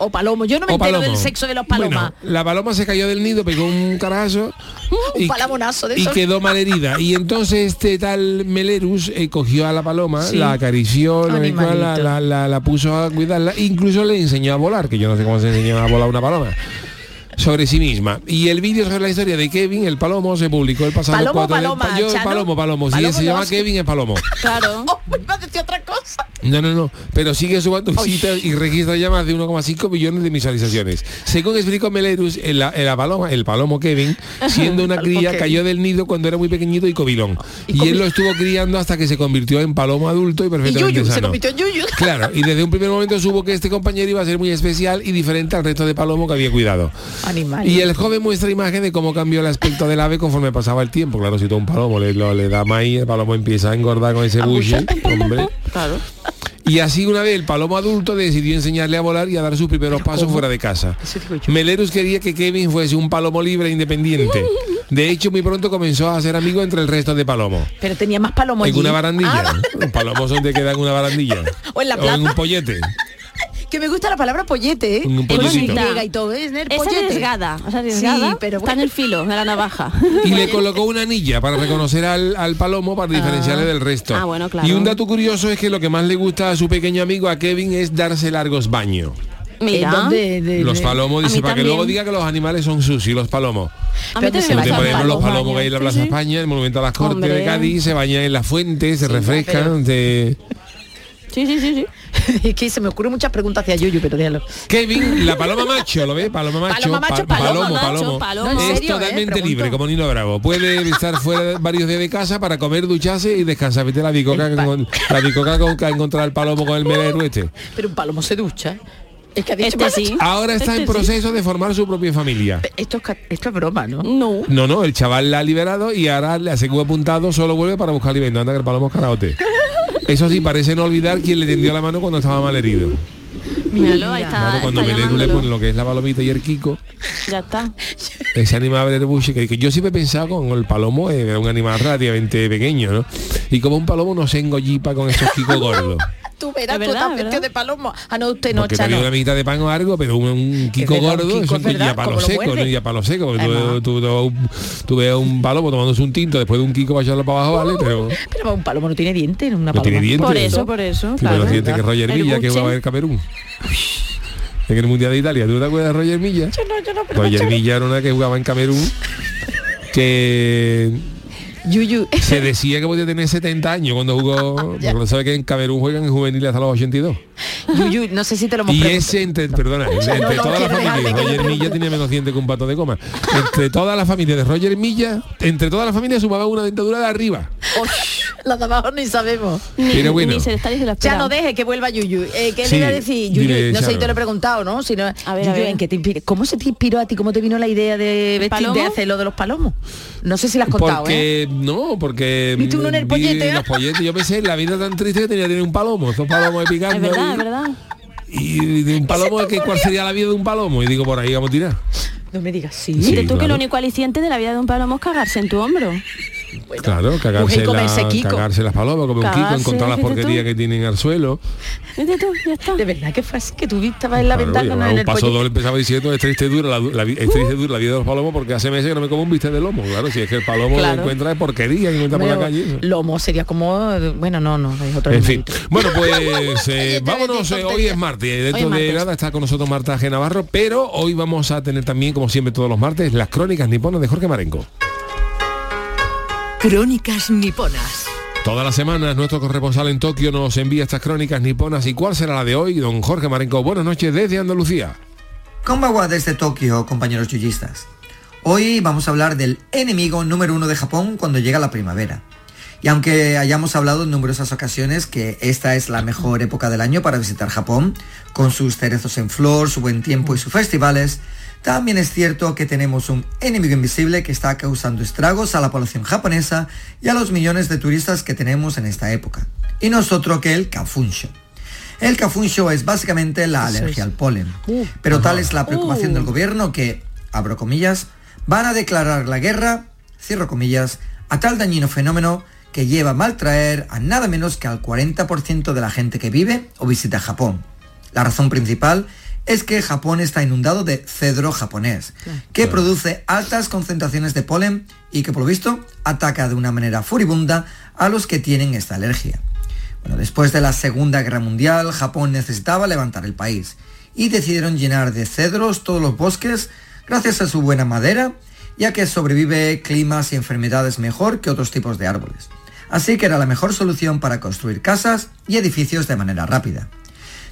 O palomo. Yo no me o entero palomo. del sexo de los palomas. Bueno, la paloma se cayó del nido, pegó un carazo Un palamonazo de y quedó malherida. Y entonces este tal Melerus eh, cogió a la paloma, Sí. la acarició, la- la- la puso a cuidarla, incluso le enseñó a volar, que yo no sé cómo se enseñó a volar una paloma. Sobre sí misma. Y el vídeo sobre la historia de Kevin, el palomo, se publicó el pasado Palomo, 4 de paloma, yo, Chano. palomo, palomo. Si Palomo se llama. Kevin, es palomo. Claro. Oh, me iba a decir otra cosa. No, no, no. Pero sigue sumando visitas y registra ya más de 1,5 millones de visualizaciones. Según explicó Melerus, el, la- la paloma, el palomo Kevin, siendo una cría, Kevin. cayó del nido cuando era muy pequeñito y cobilón. Y él lo estuvo criando hasta que se convirtió en palomo adulto y Y perfectamente Yuyu, se sano. convirtió en Yuyu. Claro, y desde un primer momento supo que este compañero iba a ser muy especial y diferente al resto de palomo que había cuidado. Animal. Y el joven muestra imagen de cómo cambió el aspecto del ave conforme pasaba el tiempo. Claro, si todo un palomo le, lo- le da maíz, el palomo empieza a engordar con ese hombre. Claro. Y así una vez el palomo adulto decidió enseñarle a volar y a dar sus primeros pasos fuera de casa. Melerus quería que Kevin fuese un palomo libre e independiente. De hecho, muy pronto comenzó a ser amigo entre el resto de palomos. Pero tenía más palomo En allí. una barandilla. Ah, Los palomos son de quedan en una barandilla. O en la en plaza. un pollete. Que me gusta la palabra pollete, ¿eh? Un polletito. Y y todo, ¿eh? El Es pollete. arriesgada, es arriesgada, Sí, pero está en bueno. el filo de la navaja. Y le colocó una anilla para reconocer al, al palomo para diferenciarle del resto. Ah, bueno, claro. Y un dato curioso es que lo que más le gusta a su pequeño amigo, a Kevin, es darse largos baños. Mira. ¿En dónde? De- Los de- palomos, dice, para que también. luego diga que los animales son sucios, los palomos. A mí también por ejemplo, los palomos que hay en la. Plaza Sí, sí. España, el Monumento a las Cortes Hombre. de Cádiz, se bañan en las fuentes, se refrescan. Sí, sí, sí, sí. es que se me ocurren muchas preguntas hacia Yuyu, pero déjalo. Kevin, la paloma macho, ¿lo ves? Paloma macho. Paloma macho, pa- paloma palomo, macho, palomo. palomo. No, en Es serio, ¿eh? totalmente libre, como Nino Bravo. Puede estar fuera varios días de casa para comer, ducharse y descansar. Viste la bicoca, con- la bicoca con que ha encontrado el palomo con el melero este. Pero un palomo se ducha. Es que ha dicho Este sí. Ahora está Este en sí. proceso de formar su propia familia. Esto es, ca- esto es broma, ¿no? No. No, no, el chaval la ha liberado y ahora le hace un apuntado, solo vuelve para buscar alimento. Anda que el palomo es caraote. Eso sí, parece no olvidar quién le tendió la mano cuando estaba mal herido. Míralo, ahí está. Claro, cuando está le pone lo que es la palomita y el kiko, Ya está. ese animal del buche, que, que yo siempre he pensado con el palomo, eh, era un animal relativamente pequeño, ¿no? Y como un palomo no se engollipa con esos kikos gordos. Tú verás, tú verdad, estás vestido de palomo. Ah, no, usted no, Porque te Chano. dio una mitad de pan o algo, pero un, un kiko verdad, un gordo, kiko eso es verdad, ya palo seco, no ya palo seco. porque. Tú, tú, tú- tú ves a un palomo tomándose un tinto después de un kiko para echarlo para abajo, ¿vale? Pero Pero un palomo no tiene dientes, una No paloma. tiene dientes. Por eso, por eso. tiene Claro. dientes que Roger El Milla, que jugaba en Camerún. En el Mundial de Italia, ¿tú te acuerdas de Roger Milla? Yo no, yo no, pero Roger. Milla era una que jugaba en Camerún que Yuyu. se decía que podía tener 70 años cuando jugó, porque sabe que en Camerún juegan en juveniles hasta los 82. Yuyu, no sé si te lo hemos Y preguntado. ese entre, perdona, entre no, no, toda la quiero familia, dejarte que Roger Milla tenía menos dientes que un pato de coma. Entre toda la familia de Roger Milla, entre toda la familia sumaba una dentadura de arriba. Las de abajo ni sabemos. Pero bueno. Ni se le está diciendo Ya no deje que vuelva Yuyu. Eh, ¿Qué Sí, le iba a decir? Yuyu, dile, no sé si te lo he preguntado, ¿no? Si no A ver, Yuyu, a ver. ¿en qué te inspira- ¿Cómo se te inspiró a ti? ¿Cómo te vino la idea de vestir, de hacer lo de los palomos? No sé si lo has contado, ¿eh? Porque, no, porque ¿Viste uno en el pollete, eh? los polletes. Yo pensé, la vida tan triste que tenía que tener un palomo, estos palomos ahí picando. Es verdad, ahí. es verdad. Y de un palomo, ¿qué, ¿cuál sería la vida de un palomo? Y digo, por ahí vamos a tirar. No me digas sí. Sí, tú que claro. lo único aliciente de la vida de un palomo es cagarse en tu hombro. Claro, cagarse, la- cagarse las palomas, comer un Kiko, encontrar las porquerías que tienen al suelo. Vete tú, ya está. De verdad que fue así, que tú estabas en la Claro, ventana yo en un el paso doble empezaba diciendo es triste dura la, es triste dura la vida de los palomos porque hace meses que no me como un bistec de lomo. Claro, si es que el palomo Claro. lo encuentra de porquería que encuentra por la calle. Lomo sería como, bueno, no, no, es otro En fin, bueno pues eh, vámonos, eh, hoy es martes, y dentro de nada está con nosotros Marta G. Navarro, pero hoy vamos a tener también, como siempre todos los martes, las crónicas niponas de Jorge Marenco. Crónicas niponas. Todas las semanas nuestro corresponsal en Tokio nos envía estas crónicas niponas y cuál será la de hoy, don Jorge Marenco. Buenas noches desde Andalucía. Konbawa desde Tokio, compañeros yuyistas. Hoy vamos a hablar del enemigo número uno de Japón cuando llega la primavera. Y aunque hayamos hablado en numerosas ocasiones que esta es la mejor época del año para visitar Japón, con sus cerezos en flor, su buen tiempo y sus festivales, también es cierto que tenemos un enemigo invisible que está causando estragos a la población japonesa y a los millones de turistas que tenemos en esta época. Y no es otro que el Kafunsho. El Kafunsho es básicamente la alergia al polen. Pero tal es la preocupación del gobierno que, abro comillas, van a declarar la guerra, cierro comillas, a tal dañino fenómeno que lleva a maltraer a nada menos que al 40% de la gente que vive o visita Japón. La razón principal es que Japón está inundado de cedro japonés, que produce altas concentraciones de polen y que por lo visto ataca de una manera furibunda a los que tienen esta alergia. Bueno, después de la Segunda Guerra Mundial, Japón necesitaba levantar el país y decidieron llenar de cedros todos los bosques gracias a su buena madera, ya que sobrevive climas y enfermedades mejor que otros tipos de árboles. Así que era la mejor solución para construir casas y edificios de manera rápida.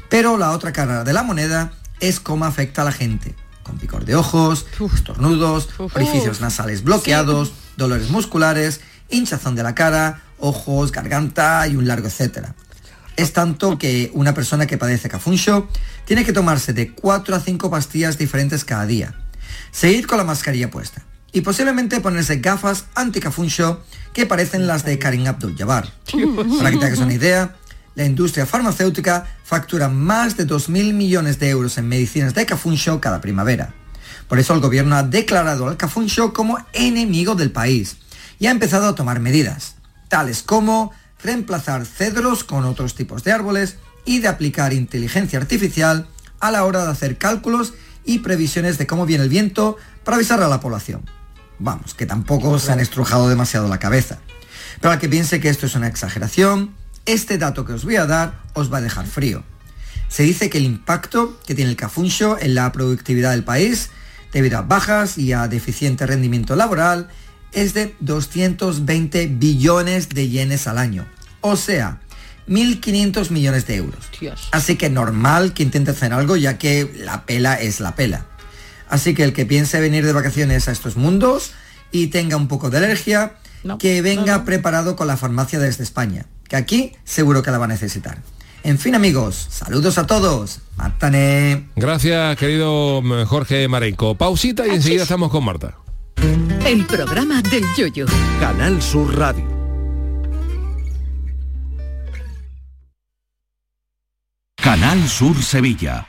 Pero la otra cara de la moneda es cómo afecta a la gente, con picor de ojos, estornudos, orificios nasales bloqueados, dolores musculares, hinchazón de la cara, ojos, garganta y un largo etcétera. Es tanto que una persona que padece cafuncho tiene que tomarse de 4 a 5 pastillas diferentes cada día. Seguir con la mascarilla puesta. Y posiblemente ponerse gafas anti-cafuncho que parecen las de Karim Abdul-Jabbar. Para que te hagas una idea, la industria farmacéutica factura más de 2.000 millones de euros en medicinas de cafuncho cada primavera. Por eso el gobierno ha declarado al cafuncho como enemigo del país y ha empezado a tomar medidas, tales como reemplazar cedros con otros tipos de árboles y de aplicar inteligencia artificial a la hora de hacer cálculos y previsiones de cómo viene el viento para avisar a la población. Vamos, que tampoco se han estrujado demasiado la cabeza. Pero al que piense que esto es una exageración, este dato que os voy a dar os va a dejar frío. Se dice que el impacto que tiene el cafuncho en la productividad del país, debido a bajas y a deficiente rendimiento laboral, es de 220 billones de yenes al año. O sea, 1.500 millones de euros. Así que normal que intente hacer algo ya que la pela es la pela. Así que el que piense venir de vacaciones a estos mundos y tenga un poco de alergia, que venga preparado con la farmacia desde España, que aquí seguro que la va a necesitar. En fin amigos, saludos a todos. Matane. Gracias, querido mm, Jorge Marenco. Pausita y enseguida estamos con Marta. El programa del yoyo. Canal Sur Radio. Canal Sur Sevilla.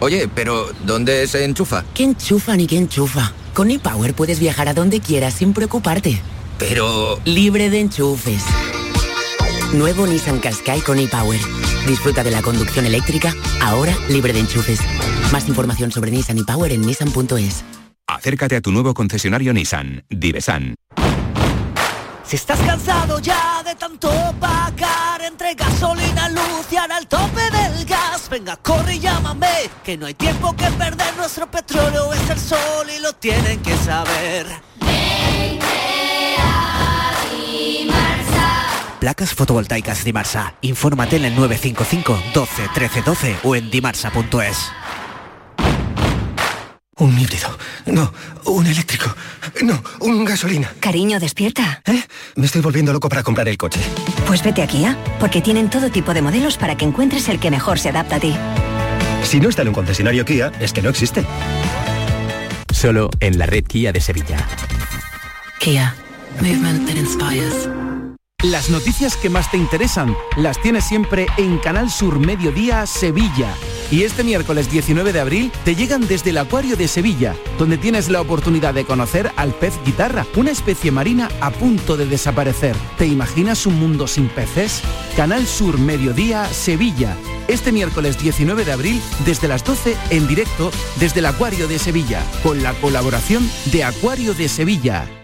Oye, pero ¿dónde se enchufa? ¿Qué enchufa ni qué enchufa? Con ePower puedes viajar a donde quieras sin preocuparte. Pero... Libre de enchufes. Nuevo Nissan Qashqai con ePower. Disfruta de la conducción eléctrica, ahora libre de enchufes. Más información sobre Nissan ePower en nissan.es. Acércate a tu nuevo concesionario Nissan, Divesan. Si estás cansado ya de tanto pagar entre gasolina, luz y ahora el tope del gas, venga, corre y llámame, que no hay tiempo que perder, nuestro petróleo es el sol y lo tienen que saber. Placas fotovoltaicas Dimarsa. Infórmate en el 955 12 13 12 o en dimarsa.es. Un híbrido. No, un eléctrico. No, un gasolina. Cariño, despierta. ¿Eh? Me estoy volviendo loco para comprar el coche. Pues vete a Kia, porque tienen todo tipo de modelos para que encuentres el que mejor se adapta a ti. Si no está en un concesionario Kia, es que no existe. Solo en la red Kia de Sevilla. Kia. Movement that inspires. Las noticias que más te interesan las tienes siempre en Canal Sur Mediodía Sevilla. Y este miércoles 19 de abril te llegan desde el Acuario de Sevilla, donde tienes la oportunidad de conocer al pez guitarra, una especie marina a punto de desaparecer. ¿Te imaginas un mundo sin peces? Canal Sur Mediodía, Sevilla. Este miércoles 19 de abril, desde las 12, en directo desde el Acuario de Sevilla, con la colaboración de Acuario de Sevilla.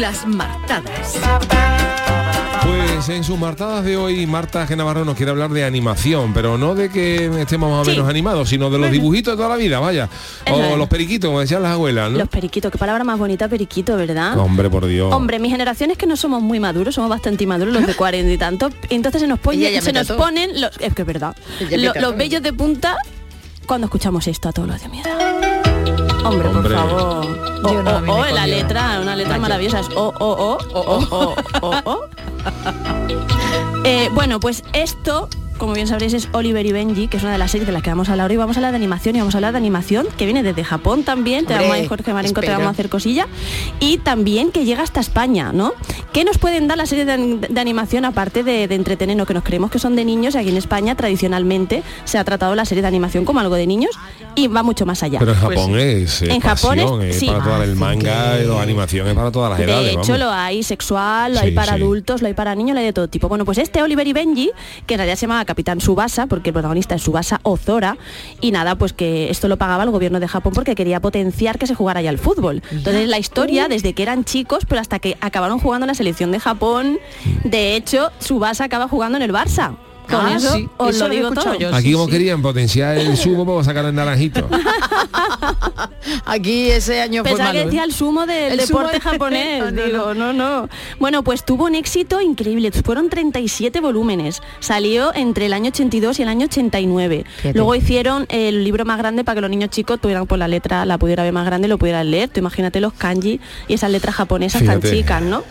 Las martadas. Pues en sus martadas de hoy, Marta G. Navarro nos quiere hablar de animación, pero no de que estemos más o Sí. menos animados, sino de los dibujitos de toda la vida, vaya. O los periquitos, como decían las abuelas, ¿no? Los periquitos, qué palabra más bonita, periquito, ¿verdad? Hombre, por Dios. Hombre, mi generación es que no somos muy maduros, somos bastante inmaduros, los de 40 y tanto. Entonces se nos, pone- ya se nos ponen los. Es que es verdad. Lo- los vellos de punta cuando escuchamos esto a todos los de miedo. Hombre, por favor. O, Yo no, o, o, la letra, una letra Vaya. maravillosa. Es o, o, o, o, o, o, o. Eh, bueno, pues esto, como bien sabréis, es Oliver y Benji, que es una de las series de las que vamos a hablar hoy. Vamos a hablar de animación y vamos a hablar de animación que viene desde Japón también. Te vamos a ir, Jorge Marenco, te vamos a hacer cosilla. Y también que llega hasta España, ¿no? ¿Qué nos pueden dar las series de, an- de animación aparte de, de entretenernos? Que nos creemos que son de niños y aquí en España tradicionalmente se ha tratado la serie de animación como algo de niños y va mucho más allá. Pero en Japón es, es En Japón es- es sí. para toda el manga, la animación es para todas las edades. De hecho, vamos. lo hay sexual, lo hay para sí. adultos, lo hay para niños, lo hay de todo tipo. Bueno, pues este Oliver y Benji, que en realidad se llamaba Capitán Subasa, porque el protagonista es Subasa Ozora, y nada, pues que esto lo pagaba el gobierno de Japón porque quería potenciar que se jugara ya el fútbol. Entonces la historia, desde que eran chicos, pero hasta que acabaron jugando en la selección de Japón, de hecho, Subasa acaba jugando en el Barça. Con Ah, eso sí, os eso lo digo todo. yo. Aquí sí, como sí. querían potenciar el sumo para sacar el naranjito. Aquí ese año fue Pensaba que malo. ¿eh? decía el sumo del El deporte sumo- japonés. No, no, Digo, no, no. Bueno, pues tuvo un éxito increíble. Fueron 37 volúmenes. Salió entre el año 82 y el año 89. Fíjate. Luego hicieron el libro más grande para que los niños chicos tuvieran por la letra, la pudiera ver más grande y lo pudieran leer. Tú imagínate los kanji y esas letras japonesas tan chicas, ¿no?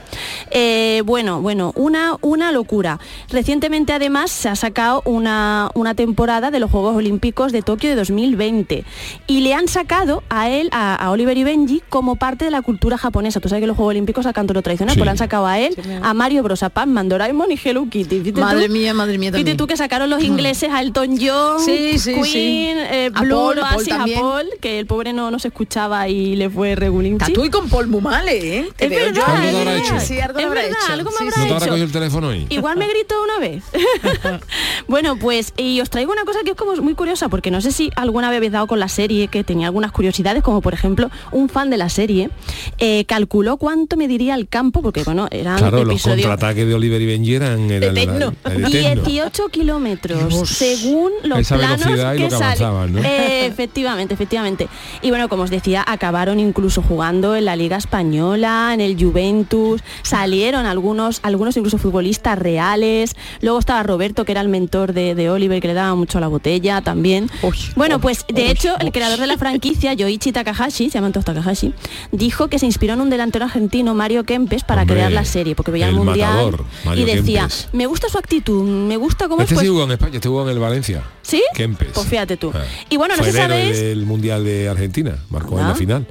Eh, bueno, bueno, una, una locura. Recientemente además se ha sacado una, una temporada de los Juegos Olímpicos de Tokio de 2020 y le han sacado a él, a, a Oliver y Benji, como parte de la cultura japonesa. Tú sabes que los Juegos Olímpicos sacan todo lo tradicional, Sí. pues le han sacado a él, a Mario Bros, a Pac-Man, Doraemon y Hello Kitty. Fíjate Madre tú- mía, madre mía Fíjate también. tú que sacaron los ingleses a Elton John, Sí, sí, Queen, sí. eh, A Blue, Paul, a también. Paul, que el pobre no, no se escuchaba y le fue regulinchi. Está tú y con Paul Mumale, ¿eh? Te Es veo verdad, yo. ¿Algo habrá verdad. hecho? Sí, algo Es habrá verdad, hecho. algo me Sí, habrá ¿No te habrá hecho. cogido el teléfono hoy? Igual me gritó una vez. bueno, pues y os traigo una cosa que es como muy curiosa, porque no sé si alguna vez habéis dado con la serie, que tenía algunas curiosidades, como por ejemplo, un fan de la serie eh, calculó cuánto mediría el campo, porque bueno, eran Claro, los contraataques de Oliver y Benji eran, el eterno. 18 kilómetros Dios. según los Esa planos velocidad y que lo que salen. avanzaban, ¿no? Eh, efectivamente, efectivamente. Y bueno, como os decía, acabaron incluso jugando en la Liga Española, en el Juventus, salieron algunos, algunos incluso futbolistas reales. Luego estaba Roberto, que era el mentor de, de Oliver, que le daba mucho a la botella también. bueno, pues de hecho, el creador de la franquicia, Yoichi Takahashi, se llama entonces Takahashi, dijo que se inspiró en un delantero argentino, Mario Kempes, para Hombre, crear la serie, porque veía el, el mundial matador, y decía, Kempes. me gusta su actitud, me gusta cómo Este es. sí pues- jugó en España, este jugó en el Valencia. ¿Sí? Kempes. Pues fíjate tú. Ah. Y bueno, no sé el sabéis- del Mundial de Argentina, marcó en Ah. la final.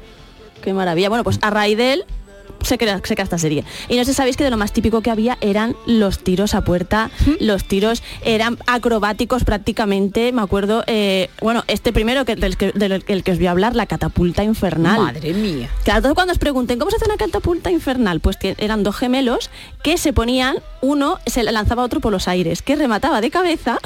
Qué maravilla. Bueno, pues a raíz de él se crea, se crea esta serie. Y no sé sabéis que de lo más típico que había eran los tiros a puerta. Los tiros eran acrobáticos prácticamente. Me acuerdo, eh, bueno, este primero que, del, que, del el que os voy a hablar, la catapulta infernal. Madre mía. Claro, entonces cuando os pregunten cómo se hace una catapulta infernal, pues que eran dos gemelos que se ponían, uno se lanzaba a otro por los aires, que remataba de cabeza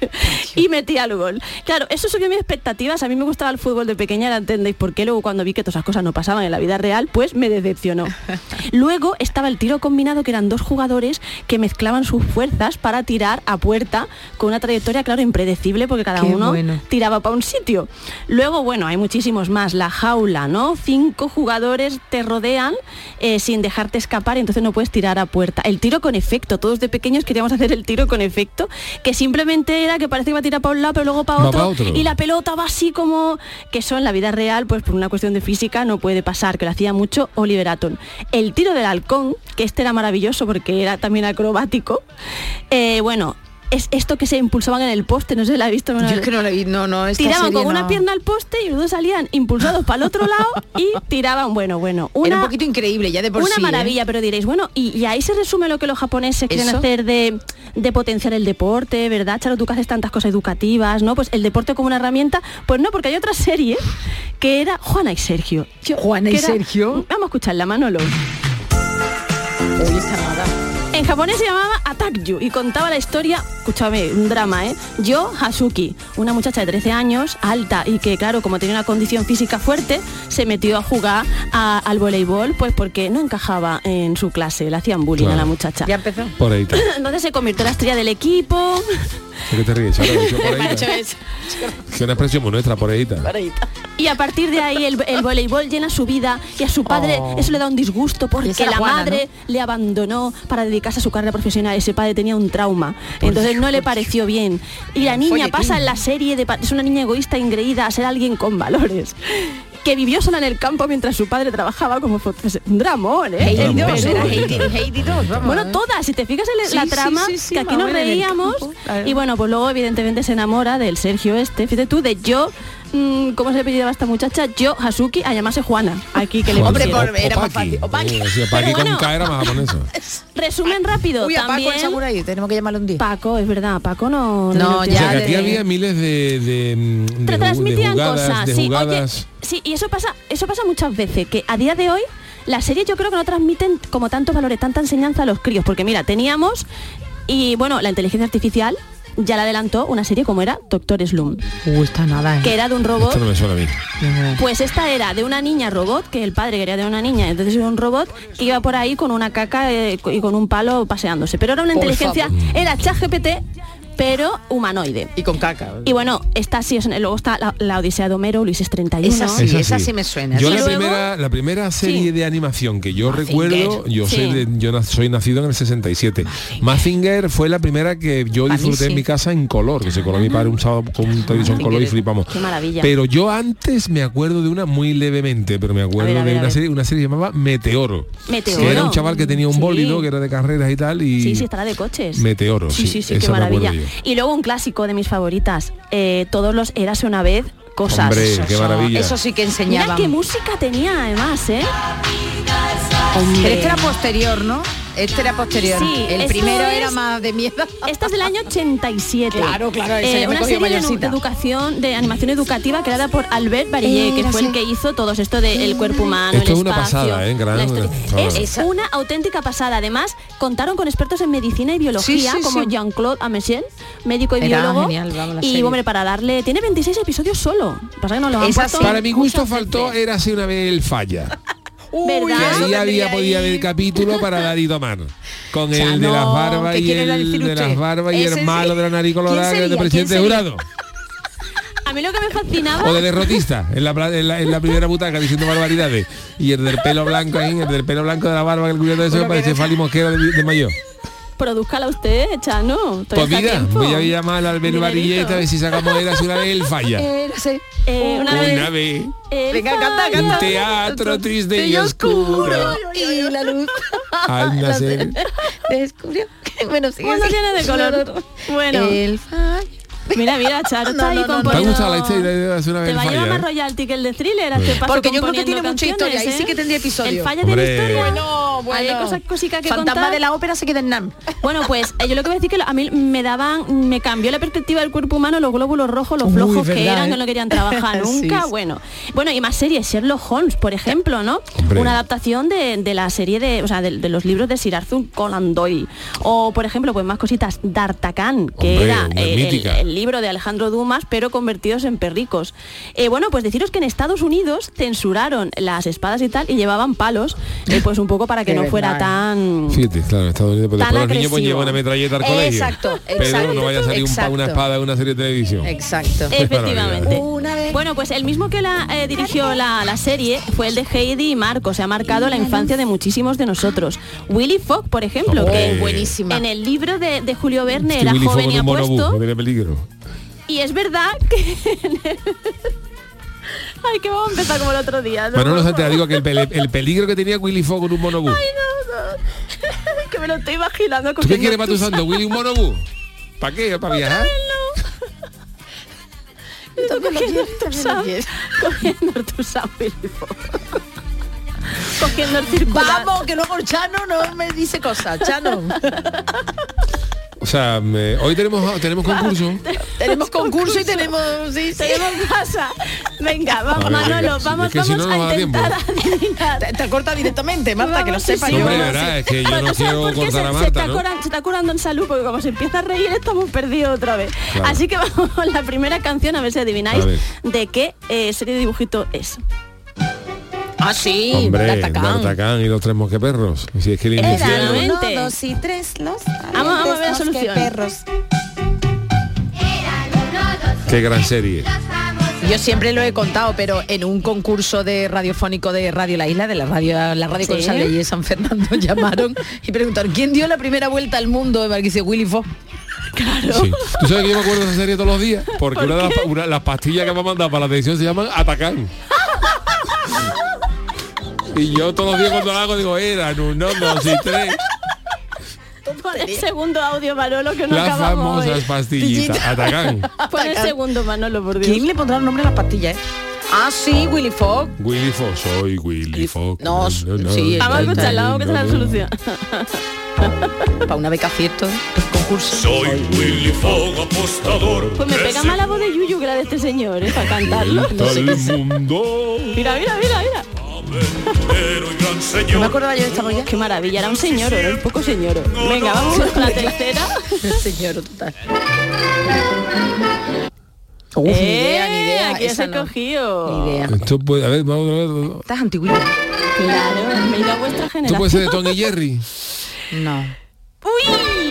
y metía el gol. Claro, eso subió mis expectativas. A mí me gustaba el fútbol de pequeña, ¿la entendéis por qué? Luego cuando vi que todas esas cosas no pasaban en la vida real, pues me decepcionó. Luego estaba el tiro combinado, que eran dos jugadores que mezclaban sus fuerzas para tirar a puerta con una trayectoria, claro, impredecible, porque cada Qué uno bueno. tiraba para un sitio. Luego, bueno, hay muchísimos más. La jaula, ¿no? Cinco jugadores te rodean eh, sin dejarte escapar y entonces no puedes tirar a puerta. El tiro con efecto. Todos de pequeños queríamos hacer el tiro con efecto, que simplemente carrera que parece que va a tirar para un lado, pero luego para otro, y la pelota va así como que eso en la vida real, pues por una cuestión de física no puede pasar, que lo hacía mucho Oliver Atom. El tiro del halcón, que este era maravilloso porque era también acrobático, eh, bueno. Es esto que se impulsaban en el poste, no sé si la he visto. Yo es que no lo vi, no, no, esta Tiraban serie con una no. pierna al poste y los dos salían impulsados para el otro lado y tiraban, bueno, bueno, una, Era un poquito increíble ya de por una sí, ¿eh? maravilla, pero diréis, bueno, y, y ahí se resume lo que los japoneses quieren ¿Eso? hacer de, de potenciar el deporte, ¿verdad? Charo, tú que haces tantas cosas educativas, ¿no? Pues el deporte como una herramienta, pues no, porque hay otra serie que era Juana y Sergio. Yo- Juana y era- Sergio. Vamos a escucharla, Manolo. En japonés se llamaba Attack You y contaba la historia, escúchame, un drama, ¿eh? Yo, Hasuki, una muchacha de 13 años, alta y que, claro, como tenía una condición física fuerte, se metió a jugar a- al voleibol, pues porque no encajaba en su clase, le hacían bullying Claro. a la muchacha. Ya empezó. Por ahí. Entonces se convirtió en la estrella del equipo. ¿Por qué te ríes? Que es una expresión muy nuestra, por ahí está. Y a partir de ahí el, el voleibol llena su vida y a su padre Oh. eso le da un disgusto porque la Juana, madre le abandonó para dedicarse a su carrera profesional. Ese padre tenía un trauma. Entonces no le pareció bien. Y la niña folletín. pasa en la serie de es una niña egoísta engreída a ser alguien con valores. Que vivió sola en el campo mientras su padre trabajaba como pues, un dramón, ¿eh? Heidi En 2, Perú. era Heidi, Heidi 2, vamos. Bueno, todas, si te fijas en Sí, la sí, trama, sí, sí, que aquí nos reíamos, y bueno, pues luego evidentemente se enamora del Sergio este, fíjate tú, de yo, ¿cómo se apellidaba esta muchacha? Yo, Hasuki, a llamarse Juana, aquí que le Hombre, por- era más fácil. Opaki. Eh, sí, Opaki con bueno. K era más japonesa. Resumen rápido, Uy, a Paco también... el Samurai, tenemos que llamarlo un día. Paco, es verdad, Paco no... No, ya sea, que de- aquí había miles de, de, mm, de, transmitían jugadas, cosas, de sí, oye, sí, y eso pasa, eso pasa muchas veces, que a día de hoy las series yo creo que no transmiten como tantos valores, tanta enseñanza a los críos, porque mira, teníamos, y bueno, la inteligencia artificial ya la adelantó una serie como era Doctor Slum, Uh, está nada, ¿eh? que era de un robot Esto no me suena a mí. pues esta era de una niña robot, que el padre quería de una niña, entonces era un robot que iba por ahí con una caca eh, y con un palo paseándose. Pero era una Por inteligencia, favor. era ChatGPT, pero humanoide. Y con caca. Y bueno, esta sí, es- luego está la, la Odisea de Homero, Ulises 31. Esa sí, esa sí me suena. Yo sí. la luego- primera, la primera serie Sí. de animación que yo Mazinger. recuerdo, yo Sí. soy, de- yo na- soy nacido en el 67. Mazinger fue la primera que yo disfruté en sí. mi casa en color, que se coló mi padre un sábado con un televisor en color y flipamos. Qué maravilla. Pero yo antes me acuerdo de una muy levemente, pero me acuerdo A ver, a ver, de una serie, una serie llamada Meteoro. Meteoro. Que era un chaval que tenía un Sí. bólido, que era de carreras y tal, y Sí, sí, estará de coches. Meteoro, Sí, sí, sí, sí, esa qué me acuerdo maravilla. Y luego un clásico de mis favoritas, eh, todos los Érase una vez cosas. Hombre, Eso, qué eso- maravilla. Eso sí que Mira enseñaban. qué música tenía además, ¿eh? Pero este era posterior, ¿no? Este era posterior. Sí, el primero es- era más de miedo. Esta es del año 87. Claro, claro, me una serie de, nu- mayorcita. de educación, de animación educativa creada por Albert Barillet, que Era fue el que hizo todo esto del cuerpo humano, Esto el es una espacio, pasada, ¿eh? Gran-. Es una auténtica pasada. Además, contaron con expertos en medicina y biología, Sí, sí, como sí. Jean-Claude Amechen, médico y Era biólogo. genial, vamos, la y serie. hombre, para darle. Tiene 26 episodios solo. Pasa que no lo han Esa puesto sí. Para mi gusto faltó era así una vez el falla. ¿Verdad? Que eso ahí había podía haber capítulo para dar y tomar. Con O sea, el de no, las barbas ¿qué y el de las barbas y el malo de la nariz colorada ¿Quién que es de sería? presidente jurado. A mí lo que me fascinaba. O de derrotista, en la, pla- en la, en la primera butaca diciendo barbaridades. Y el del pelo blanco ahí, el del pelo blanco de la barba, el cubierto de eso, parece Fali Mosquera de, de mayor. Produzcala usted, Chano. Pues mira, voy a llamar al Albert. Barilleta a ver si sacamos si una vez el falla. Así. Eh, una, Una vez. vez. Venga, canta. Un teatro triste y oscuro. Y la luz. Al nacer. Descubrió. Bueno, sigue Bueno, así. tiene de color. Bueno. El fallo. Mira, mira, Charo está No, ahí no, no, no. ¿Te ha componiendo... gustado la historia de hacer una vez Te el va a llevar falla? más eh? royalty que el de thriller este paso Porque yo creo que tiene mucha canciones, historia, ahí sí ¿eh? que tendría episodio. El fallo Hombre. de la historia. Bueno, bueno. Hay cosas, cositas que Fantasma contar. de la ópera se queda en NAM. Bueno, pues eh, yo lo que voy a decir que a mí me daban, me cambió la perspectiva del cuerpo humano, los glóbulos rojos, los Uy, flojos que eran, ¿eh? que no querían trabajar nunca. sí. Bueno, bueno, y más series, Sherlock Holmes, por ejemplo, ¿no? Hombre. Una adaptación de, de la serie de, o sea, de, de los libros de Sir Arthur Conan Doyle. O, por ejemplo, pues más cositas, D'Artagnan, que Hombre, era hombre, el. El libro de Alejandro Dumas, pero convertidos en perricos. Eh, bueno, pues deciros que en Estados Unidos censuraron las espadas y tal y llevaban palos, eh, pues un poco para que no fuera verdad. tan... Fíjate, claro, en Estados Unidos, pues Tan después los niños pues agresivo. llevan una metralleta al colegio. Exacto, Pero exacto, no vaya a salir un pa- una espada de una serie de televisión. Exacto. Efectivamente. Una vez. Bueno, pues el mismo que la eh, dirigió la, la serie fue el de Heidi y Marco. Se ha marcado la infancia de muchísimos de nosotros. Willy Fogg, por ejemplo, Hombre. que buenísima. en el libro de, de Julio Verne Es que era Willy Fogg joven y en un monobús, apuesto. no tiene peligro. Y es verdad que... en el- Ay, que vamos a empezar como el otro día. ¿no? Manolo Santea, digo que el, el peligro que tenía Willy Fogg en un monobús. Ay, no, no. que me lo estoy imaginando. ¿Tú qué quieres para tu cogiendo santo, Willy, un monobús? ¿Para qué? ¿Para viajar? Quiero, Cogiendo San Willy Fogg. Cogiendo el circular. Vamos, que luego el Chano no me dice cosas, Chano. O sea, me- hoy tenemos tenemos concurso. tenemos concurso y tenemos... Sí, sí. Tenemos casa. Venga, vamos, A ver, Manolo, venga, vamos, es que si vamos no, no a intentar adivinar. Te, te corta directamente, Marta, que lo Vamos, sí, sepa sí, yo. Hombre, vamos, es que yo Bueno, no ¿sabes quiero por qué cortar se, a se Marta, está ¿no? curan- se está curando en salud porque como se empieza a reír estamos perdidos otra vez. Claro. Así que vamos con la primera canción a ver si adivináis ver. de qué eh, serie de dibujito es. Ah, sí, Hombre, y los tres mosqueperros. Si es que el inicio... Exactamente. Uno, dos y tres, los Vamos, vamos a ver la solución. perros. Qué gran serie. Yo siempre lo he contado, pero en un concurso de radiofónico de Radio La Isla, de la radio, la radio y de San Fernando, llamaron y preguntaron ¿quién dio la primera vuelta al mundo? Y dice Willy Fogg. Claro. Sí. ¿Tú sabes que yo me acuerdo de esa serie todos los días? Porque una de las, una- las pastillas que me han mandado para la televisión se llaman Atacán. Y yo todos los días cuando la hago digo, eran uno, dos y tres. El segundo audio, Manolo, que no Las acabamos famosas hoy. pastillitas. Atacán. Pon el segundo, Manolo, por Dios. ¿Quién le pondrá el nombre a las pastillas? eh? Ah, sí, Willy Fogg. Willy Fogg, soy Willy Fogg. No, sí, Vamos a escucharla, vamos a la solución. Para una beca acierto, concurso. Soy Willy Fogg apostador. Pues me pega más la voz de Yuyu que la de este señor, ¿eh? Para cantarlo. No sé qué mundo. Mira, mira, mira, mira. No me acordaba yo de esta molla. Qué maravilla, era un señor, era un poco señor. Venga, vamos con la tercera. Señor, total. Uf, ni idea, ni idea. Aquí se no. Ni idea. Esto puede, a ver, vamos a ver. Estás antiguita. Claro, mira vuestra Esto puede ser de generación. Tom y Jerry. No. Uy,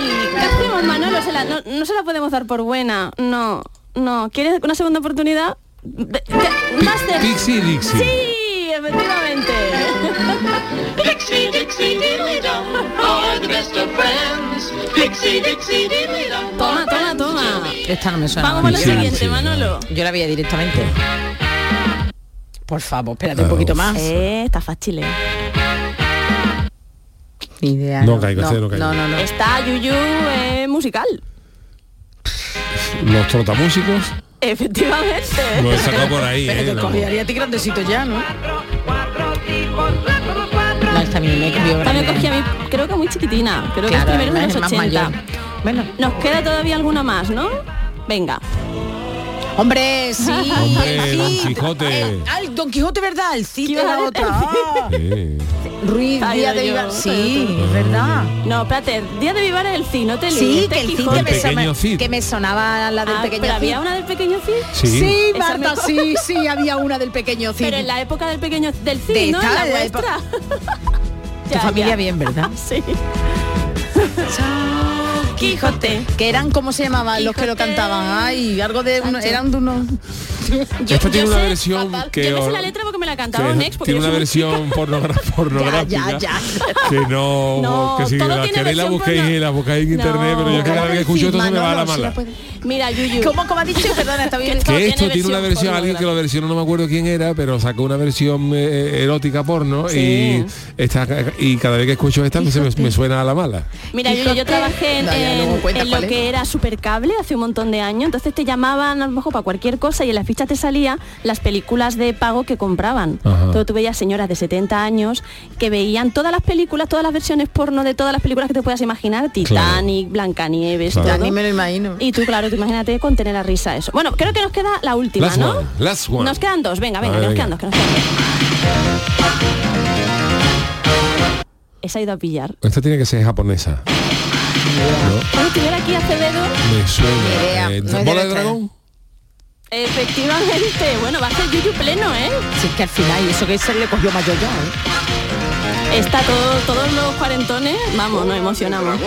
¿qué hacemos, Manolo? Se la- no, no se la podemos dar por buena. No, no. ¿Quieres una segunda oportunidad? De- de- más de... Pixie Dixie. Sí, efectivamente. Dixie, Dixie, the best of friends. Dixie, Dixie, diddly dum. Toma, toma, toma. Esta no me suena. Vamos Yo la- siguiente, Manolo. Yo la veía directamente. Por favor, espérate un poquito más. Eh, está fácil. eh. Ni idea. No caigo, este no caigo. No, no, no. Está Yuyu eh, musical. Los trotamúsicos. Efectivamente. Lo he sacado por ahí, Pero eh. te no. cogería a ti grandecito ya, ¿no? No, me Esta me cogí a mí, creo que muy chiquitina. Creo Claro, que es primero de los es más 80. mayor. Bueno. Nos queda todavía alguna más, ¿no? Venga. Hombre, sí. Hombre, el Don Cid. Quijote. Eh, ah, el Don Quijote, ¿verdad? El Cid ¿Qué era iba a otra. Ah, Sí. Ruiz, Ay, Díaz de Vivar. Sí, es verdad. No, espérate, Día de Vivar es el Cid, no te líes. Sí, que el Cid que me, El pequeño sonaba, Cid. que me sonaba la del Ah, pequeño pero Cid. había una del pequeño Cid. Sí. Sí, me Marta, sí, sí, había una del pequeño Cid. Pero en la época del pequeño del Cid, De ¿no? En esta, la de la vuestra. Tu familia bien, ¿verdad? Sí. Quijote. Que eran, ¿cómo se llamaban los que lo cantaban? Ay, algo de uno, eran de unos... Yo- Esta tiene yo una sé- versión que... Yo me sé la letra porque me la cantaba un ex. Tiene yo una versión pornográfica Ya, ya, que no, No, que si todo la queréis la busquéis porno. la buscáis en No. internet pero yo cada vez que escucho esto se me va a la mala Mira, Yuyu. ¿Cómo, cómo ha dicho? Perdona, está bien. Que esto tiene una versión alguien que lo versionó no me acuerdo quién era pero sacó una versión eh, erótica porno Sí. y esta y cada vez que escucho esta se me, me suena a la mala Mira, Yuyu, yo trabajé en, No, lo es. que era Supercable hace un montón de años, entonces te llamaban a lo mejor para cualquier cosa y en la ficha te salía las películas de pago que compraban. Ajá. Entonces tú veías señoras de 70 años que veían todas las películas, todas las versiones porno de todas las películas que te puedas imaginar, Titanic, Blancanieves, Claro. Ya todo. ni me lo imagino. Y tú, claro, tú imagínate con tener la risa eso. Bueno, creo que nos queda la última, last ¿no? one last one Nos quedan dos, venga, venga, A que ver, nos quedan dos, que nos quedan dos. Esa ha ido a pillar. esta tiene que ser japonesa Cuando estuviera aquí Acevedo, me suena Eh, no bola de dragón efectivamente, bueno, va a ser Yuyu pleno, ¿eh? Si es que al final, y eso que se le cogió mayor ya, ¿eh? Está todo, todos los cuarentones, vamos, nos emocionamos.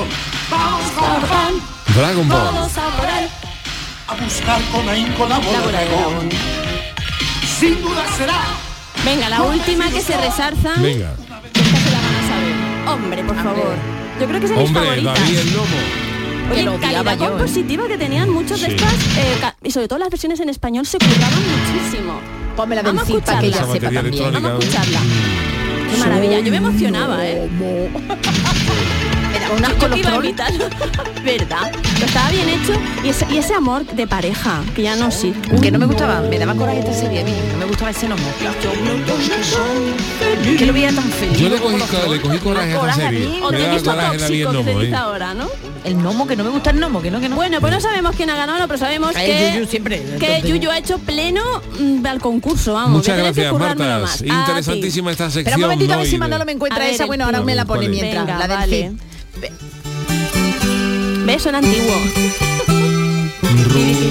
Dragon Ball. Todos a por él. A buscar con ahínco la dragón. Sin duda será. Venga, la última que se resarza. Venga. Hombre, por favor. Yo creo que es de mis Hombre, favoritas. David el Lomo. Oye, Que lo calidad yo, ¿eh? compositiva que tenían muchos de estas eh, y sobre todo las versiones en español se curraban muchísimo. Ponme la Vamos a que escucharla. ella sepa también. Vamos a escucharla. Qué maravilla. Yo me emocionaba, ¿eh? Daba un asco los trolls. ¿Verdad? Pero estaba bien hecho y ese, y ese amor de pareja, que ya no sí. Que no me gustaba, me daba coraje esta serie a mí, no me gustaba ese nombre. Que lo veía tan feliz. Yo le cogí, le cogí coraje a esta serie. O se dice ¿eh? ahora, ¿no? El gnomo, que no me gusta el gnomo, que no, que no. Bueno, pues no sabemos quién ha ganado, no, pero sabemos que, Yuyu siempre, que Yuyu ha hecho pleno mm, al concurso, vamos. Muchas gracias, Marta. Interesantísima esta sección. Espera un momentito a ver ¿no? si Manolo me encuentra esa, bueno, ahora me la pone mientras, Venga, la del. ¿Ves? Son antiguos. Rubí.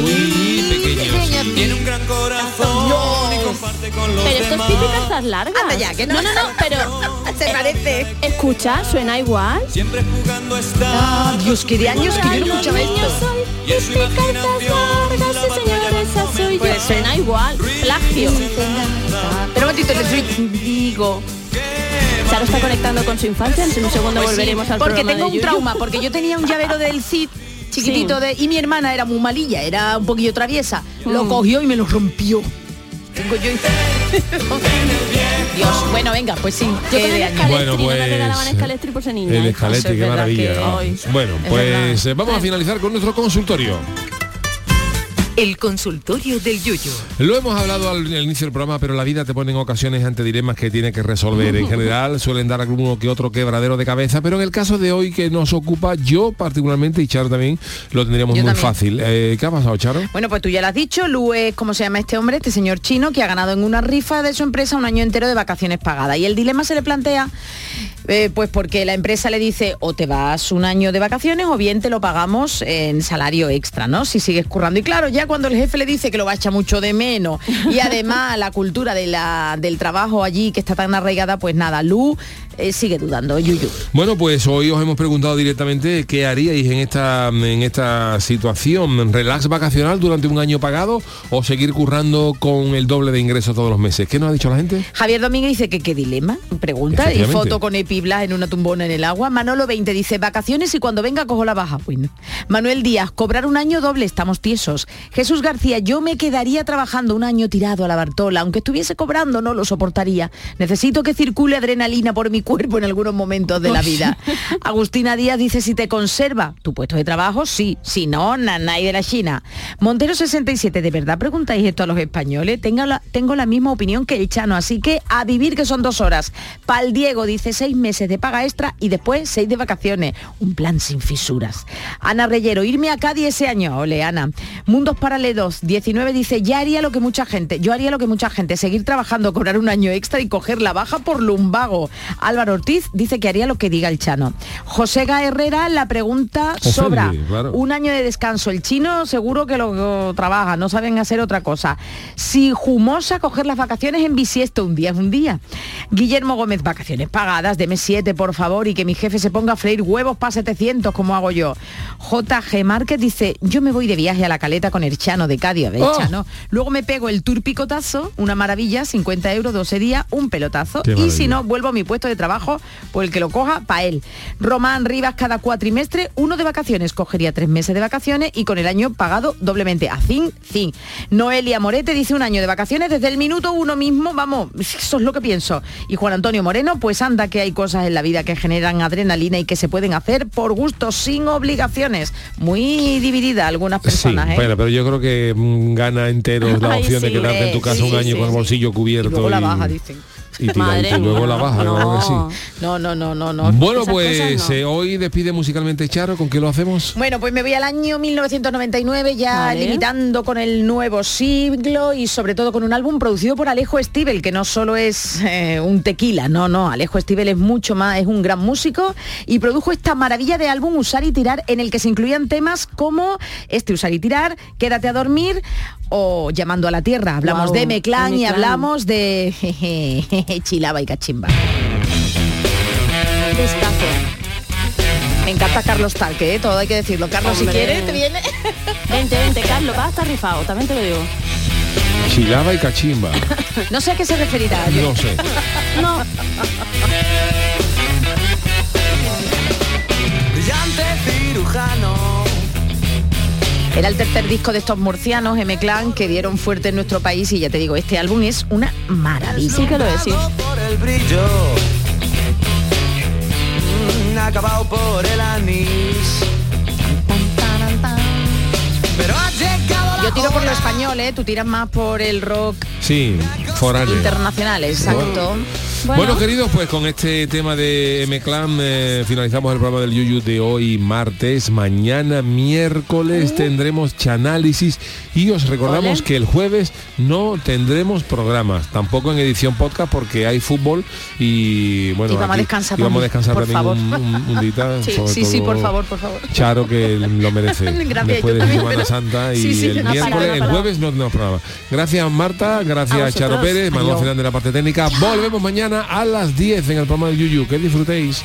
Tiene un gran corazón y comparte con los Pero esto es demás. típicas largas. Anda ya, que no. No, no, no, pero Se parece. escucha, suena igual. Siempre jugando está. Ah, Dios, que de años que yo no escuchaba esto. Y en su imaginación la batalla Pues suena igual. Plagio. Pero un momentito, le digo. Sara está conectando con su infancia. En un segundo Pues sí, volveremos al porque tengo de un Yuyu. trauma, porque yo tenía un llavero del Cid chiquitito de y mi hermana era muy malilla, era un poquillo traviesa. Lo Mm. cogió y me lo rompió. Tengo yo Dios, bueno, venga, pues sí, Yo con el. Escalestri, Bueno, no pues, regalaban Escalestri por ser niña. El qué maravilla. que- ¿no? Ay, Bueno, es pues eh, vamos a finalizar con nuestro consultorio. El consultorio del Yuyu. Lo hemos hablado al, al inicio del programa, pero la vida te pone en ocasiones ante dilemas que tiene que resolver. En general suelen dar alguno que otro quebradero de cabeza, pero en el caso de hoy que nos ocupa, yo particularmente y Charo también, lo tendríamos Yo muy también. fácil. Eh, ¿Qué ha pasado, Charo? Bueno, pues tú ya lo has dicho, Lu es como se llama este hombre, este señor chino, que ha ganado en una rifa de su empresa un año entero de vacaciones pagadas. Y el dilema se le plantea, eh, pues porque la empresa le dice, o te vas un año de vacaciones o bien te lo pagamos en salario extra, ¿no? Si sigues currando. Y claro, ya cuando el jefe le dice que lo va a echar mucho de menos y además la cultura de la, del trabajo allí que está tan arraigada, pues nada, Lu eh, sigue dudando, Yuyu. Bueno, pues hoy os hemos preguntado directamente qué haríais en esta, en esta situación. ¿Relax vacacional durante un año pagado o seguir currando con el doble de ingresos todos los meses? ¿Qué nos ha dicho la gente? Javier Domínguez dice que qué dilema, pregunta, y foto con epiblas en una tumbona en el agua. Manolo 20 dice, vacaciones y cuando venga cojo la baja. Bueno. Manuel Díaz, cobrar un año doble, estamos tiesos. Jesús García, yo me quedaría trabajando un año tirado a la Bartola, aunque estuviese cobrando no lo soportaría. Necesito que circule adrenalina por mi cuerpo en algunos momentos de la vida. Agustina Díaz dice, si te conserva tu puesto de trabajo, sí, si no, nanay de la China. Montero 67, ¿de verdad preguntáis esto a los españoles? Tengo la, tengo la misma opinión que el Chano, así que a vivir que son dos horas. Pal Diego dice seis meses de paga extra y después seis de vacaciones. Un plan sin fisuras. Ana Reyero, irme a Cádiz ese año. Ole, Ana. Mundos Paralelos 19 dice, ya haría lo que mucha gente, yo haría lo que mucha gente, seguir trabajando, cobrar un año extra y coger la baja por lumbago. Álvaro Ortiz dice que haría lo que diga el Chano. José Ga Herrera, la pregunta Ofende, sobra. claro. Un año de descanso. El chino seguro que lo trabaja, no saben hacer otra cosa. Si Jumosa coger las vacaciones en bisiesto, un día es un día. Guillermo Gómez, vacaciones pagadas, deme siete, por favor, y que mi jefe se ponga a freír huevos para 700, como hago yo. JG Márquez dice, yo me voy de viaje a la caleta con el Chano de Cádiz, ver, Oh. Chano. Luego me pego el tour picotazo, una maravilla, 50 euros, 12 días, un pelotazo. Y si no, vuelvo a mi puesto de trabajo, por el que lo coja, para él. Román Rivas, cada cuatrimestre, uno de vacaciones, cogería tres meses de vacaciones y con el año pagado doblemente. A fin, fin. Noelia Morete dice un año de vacaciones desde el minuto uno mismo, vamos, eso es lo que pienso. Y Juan Antonio Moreno, pues anda que hay cosas en la vida que generan adrenalina y que se pueden hacer por gusto, sin obligaciones. Muy dividida algunas personas, sí, ¿eh? bueno, pero yo creo que mm, gana entero la Ay, opción de quedarte en tu casa sí, un año sí, con el bolsillo cubierto. Y luego la baja, dicen. Y y luego la baja, no. claro que sí. no, no, no, no, no. Bueno, pues no. eh, hoy despide musicalmente Charo, ¿con qué lo hacemos? Bueno, pues me voy al año 1999 ya Vale. limitando con el nuevo siglo y sobre todo con un álbum producido por Alejo Stivel, que no solo es eh, un tequila, no, no, Alejo Stivel es mucho más, es un gran músico y produjo esta maravilla de álbum Usar y Tirar en el que se incluían temas como este Usar y Tirar, Quédate a dormir o Llamando a la Tierra. Hablamos de Meclán y hablamos de Chilaba y Cachimba. Me encanta Carlos Talque, ¿eh? todo hay que decirlo. Carlos, si quieres, te viene. Vente, vente, Carlos, va a estar rifado, también te lo digo. Chilaba y cachimba. No sé a qué se referirá. yo. No sé. No. Brillante cirujano. Era el tercer disco de estos murcianos, M-Clan, que dieron fuerte en nuestro país y ya te digo, este álbum es una maravilla. Sí que lo es, sí. Por el brillo. Mm, acabado por el anís. Pero ha llegado la Yo tiro por lo español, ¿eh? Tú tiras más por el rock Sí, foráneo. internacional, exacto. Bueno. Queridos, pues con este tema de M-Clan eh, finalizamos el programa del Yuyu de hoy martes. Mañana miércoles tendremos Chanálisis y os recordamos que el jueves no tendremos programas, tampoco en edición podcast porque hay fútbol y bueno, Y vamos a descansar y vamos a descansar por también favor. un, un, un dita, Sí, sobre sí, sí, por favor, por favor. Charo que lo merece Gracias, después de también, Semana pero- Santa y Sí, sí, el no miércoles, no el jueves no tenemos programa. Gracias Marta, gracias. Charo Pérez, Manuel. Fernández de la parte técnica. Volvemos mañana a las 10 en el programa del Yuyu. Que disfrutéis.